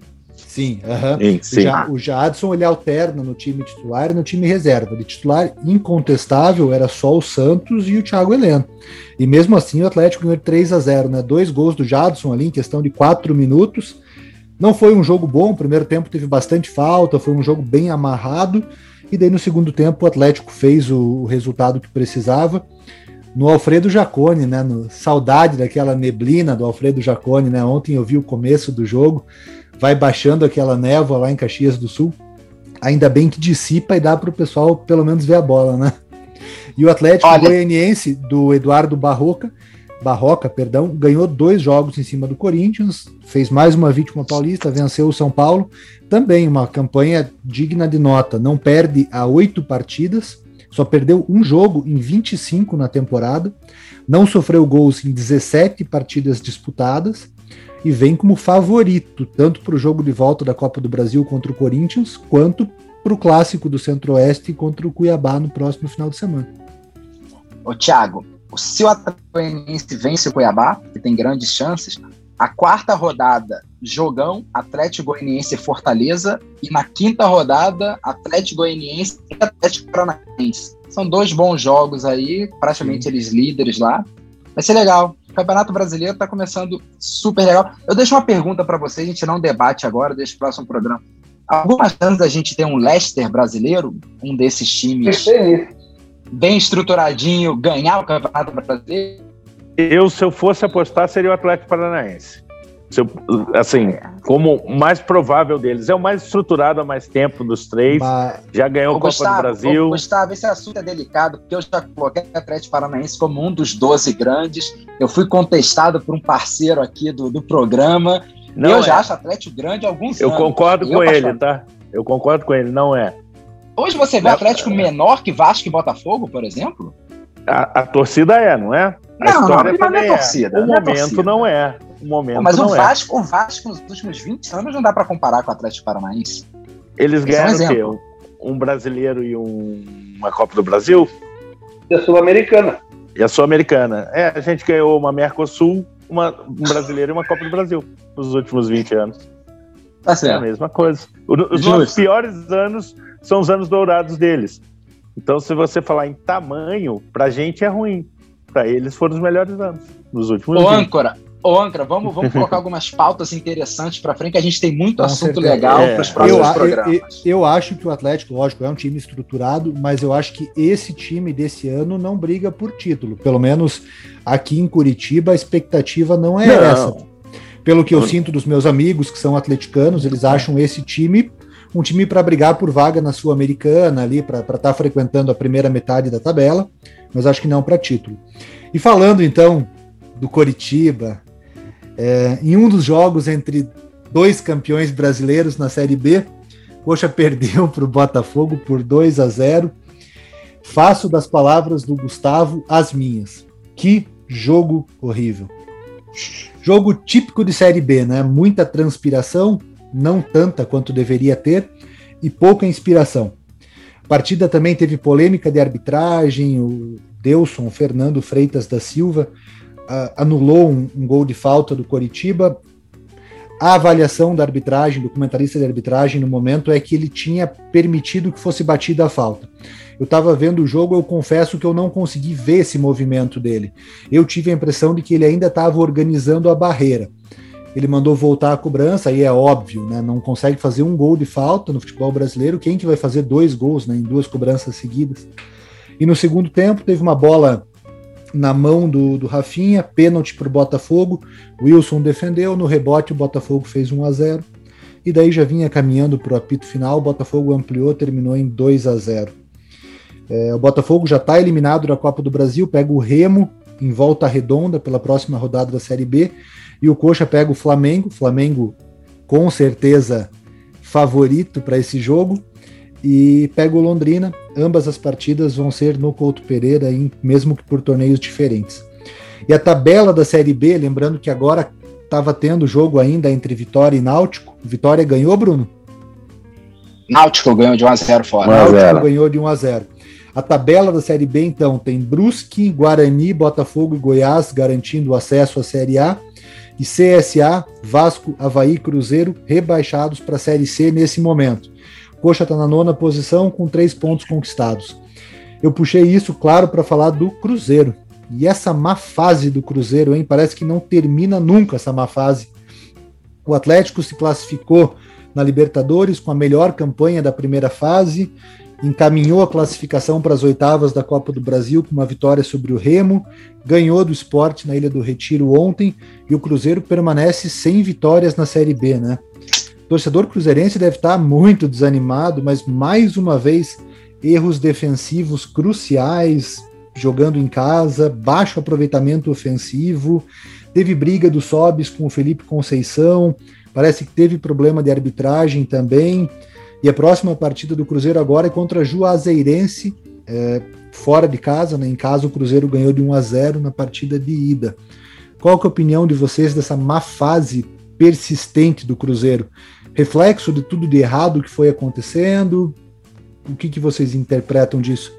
Speaker 1: Sim, sim, sim. O, Jadson ele alterna no time titular e no time reserva. De titular incontestável era só o Santos e o Thiago Heleno. E mesmo assim o Atlético ganhou 3 a 0 né? Dois gols do Jadson ali em questão de quatro minutos. Não foi um jogo bom, o primeiro tempo teve bastante falta, foi um jogo bem amarrado. E daí no segundo tempo o Atlético fez o, resultado que precisava. No Alfredo Jacone, né? No, saudade daquela neblina do Alfredo Jacone, né? Ontem eu vi o começo do jogo vai baixando aquela névoa lá em Caxias do Sul. Ainda bem que dissipa e dá para o pessoal pelo menos ver a bola, né? E o Atlético Olha... Goianiense do Eduardo Barroca, Barroca, perdão, ganhou dois jogos em cima do Corinthians, fez mais uma vítima paulista, venceu o São Paulo. Também uma campanha digna de nota. Não perde a oito partidas, só perdeu um jogo em 25 na temporada, não sofreu gols em 17 partidas disputadas e vem como favorito, tanto para o jogo de volta da Copa do Brasil contra o Corinthians, quanto para o clássico do Centro-Oeste contra o Cuiabá no próximo final de semana.
Speaker 2: Ô, Thiago, se o Atlético vence o Cuiabá, que tem grandes chances, a quarta rodada, jogão Atlético Goianiense e Fortaleza, e na quinta rodada, Atlético Goianiense e Atlético Paranaense. São dois bons jogos aí, praticamente eles líderes lá. Vai ser legal. O Campeonato Brasileiro está começando super legal. Eu deixo uma pergunta para você, a gente não debate agora, deixa o próximo programa. Algumas chances da gente ter um Leicester brasileiro, um desses times bem estruturadinho, ganhar o Campeonato Brasileiro?
Speaker 3: Eu, se eu fosse apostar, seria o Atlético Paranaense. assim, como o mais provável deles. É o mais estruturado há mais tempo dos três. Mas... Já ganhou a Copa Gustavo, do Brasil.
Speaker 2: Gustavo, esse assunto é delicado, porque eu já coloquei o Atlético Paranaense como um dos 12 grandes. Eu fui contestado por um parceiro aqui do, do programa. Não eu é. já acho Atlético grande há alguns
Speaker 3: eu
Speaker 2: anos.
Speaker 3: Concordo com ele, tá? Eu concordo com ele, não é.
Speaker 2: Hoje você vê Atlético menor que Vasco e Botafogo, por exemplo?
Speaker 3: A, a torcida é, não é? A
Speaker 2: não, história não, não é, é torcida.
Speaker 3: O momento torcida. não é. O momento
Speaker 2: mas
Speaker 3: não
Speaker 2: o é. Vasco, é. o Vasco nos últimos 20 anos não dá para comparar com o Atlético Paranaense.
Speaker 3: Eles ganharam é um o quê? Um brasileiro e um, uma Copa do Brasil?
Speaker 4: E a Sul-Americana.
Speaker 3: E a Sul-Americana. É, a gente ganhou uma Mercosul, uma, um brasileiro e uma Copa do Brasil nos últimos 20 anos. Tá certo. É a mesma coisa. Os nossos piores anos são os anos dourados deles. Então, se você falar em tamanho, pra gente é ruim. Pra eles foram os melhores anos, nos últimos
Speaker 2: Ô, âncora, ô, âncora, vamos, vamos colocar algumas pautas interessantes pra frente, que a gente tem muito Com assunto certeza. legal é. para os próximos eu, programas.
Speaker 1: Eu, eu, acho que o Atlético, lógico, é um time estruturado, mas eu acho que esse time desse ano não briga por título. Pelo menos aqui em Curitiba, a expectativa não é não. essa. Pelo que eu sinto dos meus amigos que são atleticanos, eles acham esse time um time para brigar por vaga na Sul-Americana ali, para estar tá frequentando a primeira metade da tabela, mas acho que não para título. E falando então do Coritiba, é, em um dos jogos entre dois campeões brasileiros na Série B, Coxa *laughs* perdeu para o Botafogo por 2 a 0. Faço das palavras do Gustavo as minhas. Que jogo horrível. Jogo típico de Série B, né? Muita transpiração, não tanta quanto deveria ter, e pouca inspiração. A partida também teve polêmica de arbitragem, o Delson Fernando Freitas da Silva uh, anulou um, um, gol de falta do Coritiba. A avaliação da arbitragem, do comentarista de arbitragem no momento, é que ele tinha permitido que fosse batida a falta. Eu estava vendo o jogo, eu confesso que eu não consegui ver esse movimento dele. Eu tive a impressão de que ele ainda estava organizando a barreira ele mandou voltar a cobrança, aí é óbvio, né? Não consegue fazer um gol de falta no futebol brasileiro. Quem que vai fazer dois gols né, em duas cobranças seguidas? E no segundo tempo teve uma bola na mão do, do Rafinha, pênalti para o Botafogo. Wilson defendeu, no rebote o Botafogo fez 1 a 0 e daí já vinha caminhando para o apito final. O Botafogo ampliou, terminou em 2 a 0 é, O Botafogo já está eliminado da Copa do Brasil, pega o Remo em volta redonda pela próxima rodada da Série B e o Coxa pega o Flamengo, Flamengo com certeza favorito para esse jogo, e pega o Londrina. Ambas as partidas vão ser no Couto Pereira, mesmo que por torneios diferentes. E a tabela da Série B, lembrando que agora estava tendo jogo ainda entre Vitória e Náutico. Vitória ganhou, Bruno?
Speaker 2: Náutico ganhou de 1 a 0 fora.
Speaker 1: Náutico ganhou de 1 a 0. A tabela da Série B, então, tem Brusque, Guarani, Botafogo e Goiás garantindo acesso à Série A e CSA, Vasco, Havaí, Cruzeiro rebaixados para a Série C nesse momento. Coxa está na nona posição com três pontos conquistados. Eu puxei isso, claro, para falar do Cruzeiro. E essa má fase do Cruzeiro, hein? Parece que não termina nunca essa má fase. O Atlético se classificou na Libertadores com a melhor campanha da primeira fase, encaminhou a classificação para as oitavas da Copa do Brasil com uma vitória sobre o Remo, ganhou do esporte na Ilha do Retiro ontem e o Cruzeiro permanece sem vitórias na Série B, né? O torcedor cruzeirense deve estar muito desanimado, mas mais uma vez erros defensivos cruciais, jogando em casa, baixo aproveitamento ofensivo, teve briga do Sobis com o Felipe Conceição, parece que teve problema de arbitragem também. E a próxima partida do Cruzeiro agora é contra Juazeirense, é, fora de casa, né? Em casa o Cruzeiro ganhou de 1 a 0 na partida de ida. Qual é a opinião de vocês dessa má fase persistente do Cruzeiro? Reflexo de tudo de errado que foi acontecendo? O que, que vocês interpretam disso?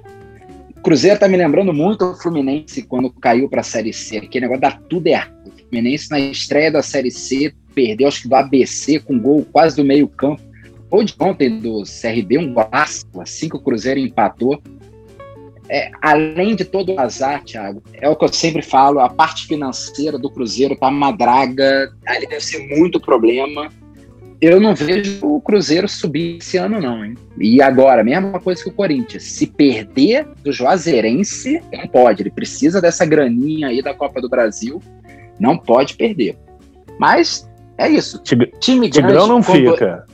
Speaker 2: Cruzeiro tá me lembrando muito o Fluminense quando caiu para a Série C. Aquele negócio dá tudo errado. O Fluminense na estreia da Série C perdeu, acho que do ABC, com gol quase do meio campo ou de ontem do CRB, um clássico, assim que o Cruzeiro empatou. É, além de todo o azar, Thiago, é o que eu sempre falo, a parte financeira do Cruzeiro tá uma draga, ali deve ser muito problema. Eu não vejo o Cruzeiro subir esse ano, não, hein? E agora, mesma coisa que o Corinthians. Se perder do Juazeirense, não pode. Ele precisa dessa graninha aí da Copa do Brasil. Não pode perder. Mas É isso.
Speaker 3: Tig-
Speaker 2: Time grande.
Speaker 3: Tigrão não fica.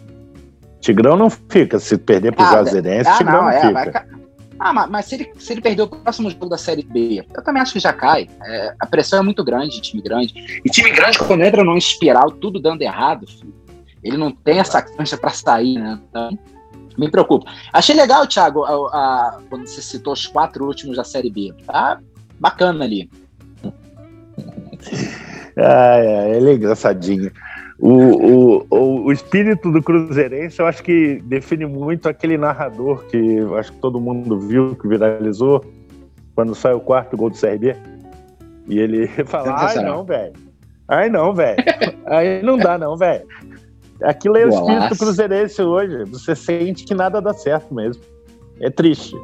Speaker 3: Tigrão não fica. Se perder pro
Speaker 2: Ah,
Speaker 3: Juazeirense,
Speaker 2: ah,
Speaker 3: Tigrão
Speaker 2: não, é,
Speaker 3: fica.
Speaker 2: vai Ah, mas, mas se, ele, se ele perder o próximo jogo da Série B, eu também acho que já cai. É, a pressão é muito grande de time grande. E time grande, quando entra numa espiral, tudo dando errado, filho, ele não tem essa cancha pra sair, né? Então, me preocupa. Achei legal, Thiago, a- a- quando você citou os quatro últimos da Série B. Tá bacana ali.
Speaker 3: Ah, é, ele é engraçadinho. O, o, o, o espírito do Cruzeirense, eu acho que define muito aquele narrador que acho que todo mundo viu, que viralizou, quando sai o quarto gol do CRB. E ele *laughs* fala: ai não, velho. Ai não, velho. *laughs* Aí não dá, não, velho. Aquilo é o espírito
Speaker 2: Golaço.
Speaker 3: do Cruzeirense hoje. Você sente que nada dá certo mesmo. É triste.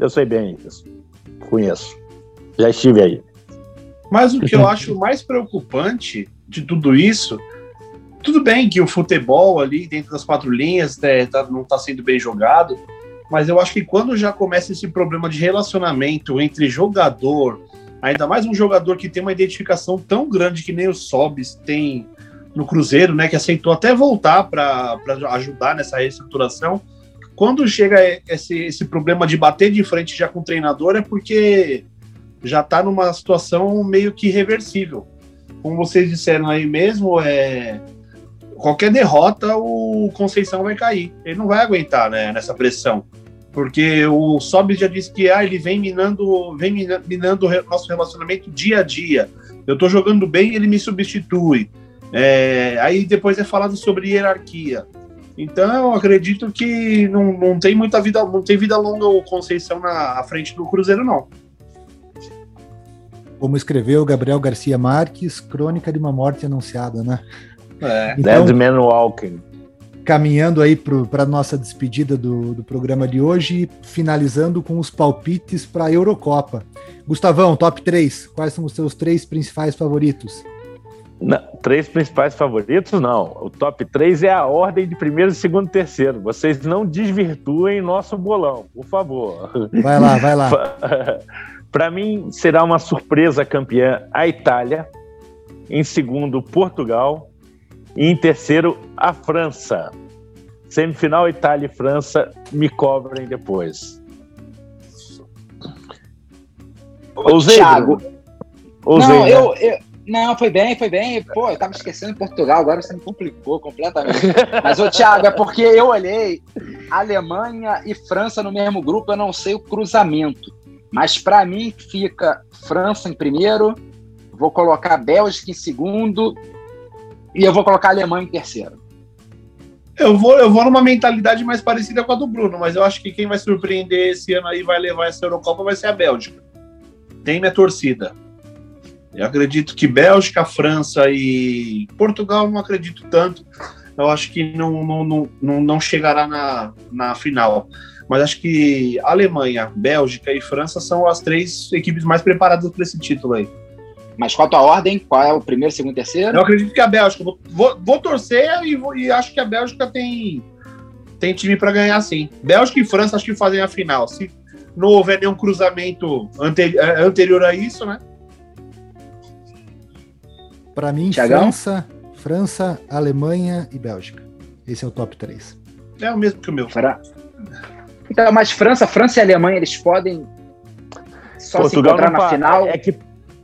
Speaker 3: Eu sei bem isso. Conheço. Já estive aí.
Speaker 4: Mas o que eu *laughs* acho mais preocupante de tudo isso, tudo bem que o futebol ali dentro das quatro linhas né, tá- não está sendo bem jogado, mas eu acho que quando já começa esse problema de relacionamento entre jogador, ainda mais um jogador que tem uma identificação tão grande que nem o Sobis tem no Cruzeiro, né, que aceitou até voltar para ajudar nessa reestruturação. Quando chega esse, esse problema de bater de frente já com o treinador, é porque já está numa situação meio que irreversível. Como vocês disseram aí mesmo, é qualquer derrota o Conceição vai cair. Ele não vai aguentar né, nessa pressão. Porque o Sobis já disse que ah, ele vem minando, vem mina- minando o nosso relacionamento dia a dia. Eu tô jogando bem, ele me substitui. É, aí depois é falado sobre hierarquia. Então eu acredito que não, não tem muita vida, não tem vida longa o Conceição na frente do Cruzeiro, não.
Speaker 1: Como escreveu Gabriel Garcia Marques, Crônica de uma Morte Anunciada, né?
Speaker 4: É.
Speaker 1: Então,
Speaker 3: Dead Man Walking.
Speaker 1: caminhando aí para a nossa despedida do, do programa de hoje, finalizando com os palpites para a Eurocopa. Gustavão, top 3. Quais são os seus três principais favoritos?
Speaker 3: Não, três principais favoritos, não. O top 3 é a ordem de primeiro, segundo e terceiro. Vocês não desvirtuem nosso bolão, por favor.
Speaker 1: Vai lá, vai lá. *laughs*
Speaker 3: Para mim, será uma surpresa campeã a Itália. Em segundo, Portugal. E em terceiro, a França. Semifinal, Itália e França. Me cobrem depois. Ousei,
Speaker 2: Thiago?
Speaker 3: Ousei,
Speaker 2: não,
Speaker 3: né?
Speaker 2: eu, eu- Não, foi bem, foi bem. Pô, eu tava esquecendo Portugal, agora você me complicou completamente. Mas, ô, Thiago, é porque eu olhei Alemanha e França no mesmo grupo, eu não sei o cruzamento. Mas pra mim fica França em primeiro, vou colocar Bélgica em segundo e eu vou colocar Alemanha em terceiro.
Speaker 4: Eu vou, eu vou numa mentalidade mais parecida com a do Bruno, mas eu acho que quem vai surpreender esse ano aí vai levar essa Eurocopa vai ser a Bélgica. Tem minha torcida. Eu acredito que Bélgica, França e Portugal não acredito tanto. Eu acho que não, não, não, não, não chegará na, na final. Mas acho que Alemanha, Bélgica e França são as três equipes mais preparadas para esse título aí.
Speaker 2: Mas qual a tua ordem? Qual é o primeiro, segundo, terceiro?
Speaker 4: Eu acredito que a Bélgica. Vou, vou, vou torcer e, vou- e acho que a Bélgica tem, tem time para ganhar sim. Bélgica e França acho que fazem a final. Se não houver nenhum cruzamento ante- eh, anterior a isso, né?
Speaker 1: Para mim,
Speaker 2: Thiagão?
Speaker 1: França, França, Alemanha e Bélgica. Esse é o top 3.
Speaker 4: É o mesmo que o meu.
Speaker 2: Fra- Então, mas França, França e Alemanha, eles podem só se
Speaker 3: Portugal
Speaker 2: encontrar
Speaker 3: não
Speaker 2: na final?
Speaker 3: É que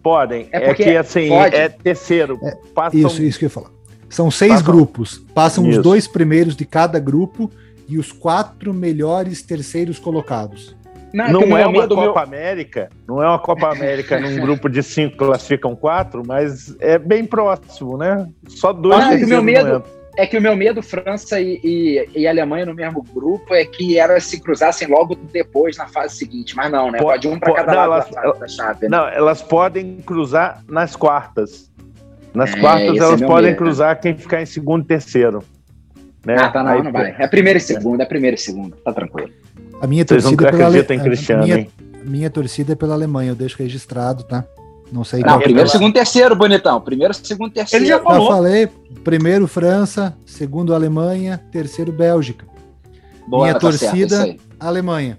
Speaker 3: podem.
Speaker 2: É
Speaker 3: É,
Speaker 2: porque
Speaker 3: que assim,
Speaker 2: pode.
Speaker 3: é terceiro.
Speaker 1: É,
Speaker 3: Passam
Speaker 1: Isso, isso que eu ia falar. São seis
Speaker 3: Passam-
Speaker 1: grupos. Passam
Speaker 3: Isso.
Speaker 1: os dois primeiros de cada grupo e os quatro melhores terceiros colocados.
Speaker 2: Não,
Speaker 3: Não é uma
Speaker 2: medo, meu-
Speaker 3: Copa América, não é uma Copa América num *laughs* grupo de cinco classificam quatro, mas é bem próximo, né? Só dois
Speaker 2: Ah, é que meu medo-
Speaker 3: entram.
Speaker 2: É que o meu medo, França e, e- e Alemanha no mesmo grupo, é que elas se cruzassem logo depois na fase seguinte. Mas não, né?
Speaker 3: Pode-
Speaker 2: Pode um para cada
Speaker 3: não,
Speaker 2: lado
Speaker 3: elas-
Speaker 2: da, fase da chave. né?
Speaker 3: Não, elas podem cruzar nas quartas. Nas
Speaker 2: É,
Speaker 3: quartas
Speaker 2: é
Speaker 3: elas
Speaker 2: meu
Speaker 3: podem
Speaker 2: medo.
Speaker 3: cruzar quem ficar em segundo e terceiro. Né?
Speaker 2: Ah, tá, não,
Speaker 3: Aí,
Speaker 2: não vai. É primeiro e segundo, é primeiro e segundo. Tá tranquilo.
Speaker 1: A minha
Speaker 3: Vocês não
Speaker 1: torcida é pela Ale-
Speaker 3: acreditam em
Speaker 1: a
Speaker 3: Cristiano,
Speaker 1: minha,
Speaker 3: hein?
Speaker 1: minha torcida é pela Alemanha, eu deixo registrado, tá? Não sei
Speaker 2: Não,
Speaker 1: é
Speaker 2: primeiro,
Speaker 1: a-
Speaker 2: segundo, terceiro, bonitão. Primeiro, segundo, terceiro.
Speaker 4: Ele já
Speaker 1: Já
Speaker 4: falou.
Speaker 1: falei, primeiro França, segundo Alemanha, terceiro Bélgica.
Speaker 2: Boa,
Speaker 1: minha
Speaker 2: tá certo,
Speaker 1: torcida-
Speaker 2: aí.
Speaker 1: Alemanha.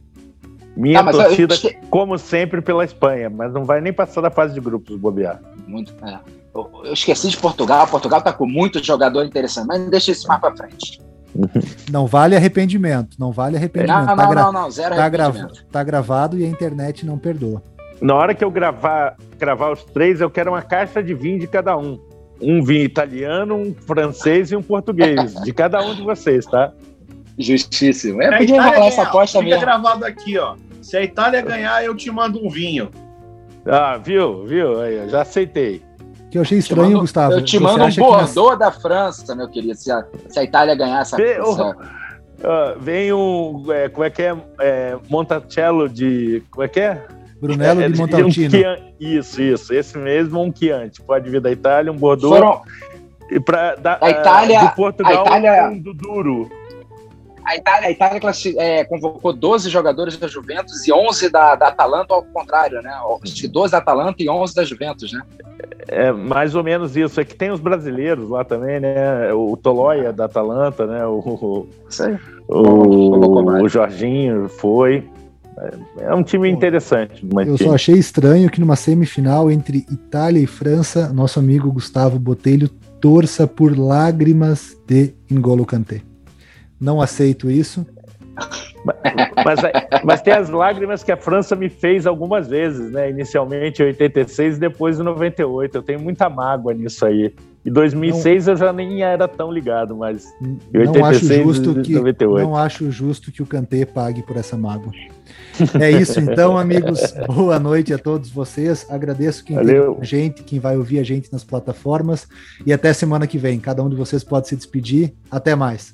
Speaker 3: Minha
Speaker 2: Tá,
Speaker 3: torcida,
Speaker 2: eu-
Speaker 3: como sempre, pela Espanha, mas não vai nem passar da fase de grupos, bobear.
Speaker 2: Muito, é. Eu esqueci de Portugal. Portugal tá com muito jogador interessante, mas deixa isso mais para frente. *laughs*
Speaker 1: Não vale arrependimento, não vale arrependimento.
Speaker 2: Não,
Speaker 1: tá
Speaker 2: não,
Speaker 1: gra-
Speaker 2: não, não, zero
Speaker 1: tá, gra-
Speaker 2: arrependimento.
Speaker 1: tá gravado e a internet não perdoa.
Speaker 3: Na hora que eu gravar, gravar os três, eu quero uma caixa de vinho de cada um. Um vinho italiano, um francês e um português. De cada um de vocês, tá?
Speaker 2: Justíssimo. É,
Speaker 4: A
Speaker 2: podia rolar essa aposta
Speaker 4: Fica
Speaker 2: mesmo.
Speaker 4: gravado aqui, ó. Se a Itália ganhar, eu te mando um vinho.
Speaker 3: Ah, viu? Viu? Aí, eu já aceitei.
Speaker 1: Que eu achei estranho,
Speaker 2: mando-
Speaker 1: Gustavo.
Speaker 2: Eu te mando um
Speaker 1: que nas-
Speaker 2: Bordeaux da França, meu querido. Se a, se a Itália ganhar essa.
Speaker 3: Vê,
Speaker 2: essa-
Speaker 3: Ah, vem um. é, como é que é? é Monticello de. Como é que é?
Speaker 1: Brunello
Speaker 3: É,
Speaker 1: de
Speaker 3: um
Speaker 1: Montaltino.
Speaker 3: Chian- isso, isso. Esse mesmo, um Chianti. Pode vir da Itália, um Bordeaux.
Speaker 2: Foram,
Speaker 3: E pra, da,
Speaker 2: A Itália-
Speaker 3: ah, do Portugal,
Speaker 2: a Itália-
Speaker 3: um do Duro.
Speaker 2: a Itália, a Itália classi- é, convocou 12 jogadores da Juventus e 11 da, da Atalanta, ao contrário, né? Acho que 12 da Atalanta e 11 da Juventus, né?
Speaker 3: É mais ou menos isso. É que tem os brasileiros lá também, né? O Tolóia da Atalanta, né? O,
Speaker 2: Isso aí.
Speaker 3: o, o Jorginho foi. É um time interessante. Mas
Speaker 1: Eu só achei estranho que numa semifinal entre Itália e França, nosso amigo Gustavo Botelho torça por lágrimas de N'Golo Kanté. Não aceito isso.
Speaker 3: Mas, mas tem as lágrimas que a França me fez algumas vezes, né? Inicialmente em 86 e depois em 98. Eu tenho muita mágoa nisso aí. Em 2006 eu já nem era tão ligado, mas em
Speaker 1: Não acho
Speaker 3: 86
Speaker 1: justo
Speaker 3: e
Speaker 1: que
Speaker 3: 98.
Speaker 1: não acho justo que o Kanté pague por essa mágoa. É isso então, amigos. Boa noite a todos vocês. Agradeço quem
Speaker 3: Valeu.
Speaker 1: a gente, quem vai ouvir a gente nas plataformas e até semana que vem. Cada um de vocês pode se despedir. Até mais.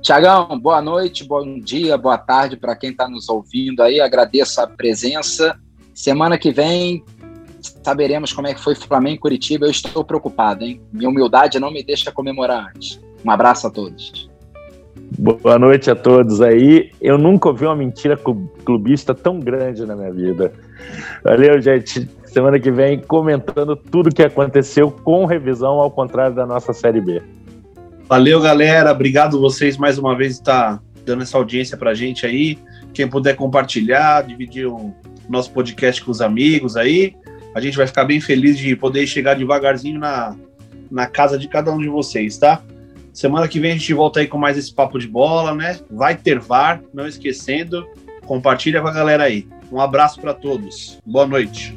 Speaker 2: Tiagão, boa noite, bom dia, boa tarde para quem está nos ouvindo aí. Agradeço a presença. Semana que vem saberemos como é que foi Flamengo e Curitiba. Eu estou preocupado, hein? Minha humildade não me deixa comemorar antes. Um abraço a todos.
Speaker 3: Boa noite a todos aí. Eu nunca ouvi uma mentira clu- clubista tão grande na minha vida. Valeu, gente. Semana que vem comentando tudo que aconteceu com revisão, ao contrário da nossa Série B.
Speaker 4: Valeu, galera. Obrigado vocês mais uma vez estar dando essa audiência pra gente aí. Quem puder compartilhar, dividir o nosso podcast com os amigos aí. A gente vai ficar bem feliz de poder chegar devagarzinho na, na casa de cada um de vocês, tá? Semana que vem a gente volta aí com mais esse papo de bola, né? Vai ter VAR, não esquecendo. Compartilha com a galera aí. Um abraço para todos. Boa noite.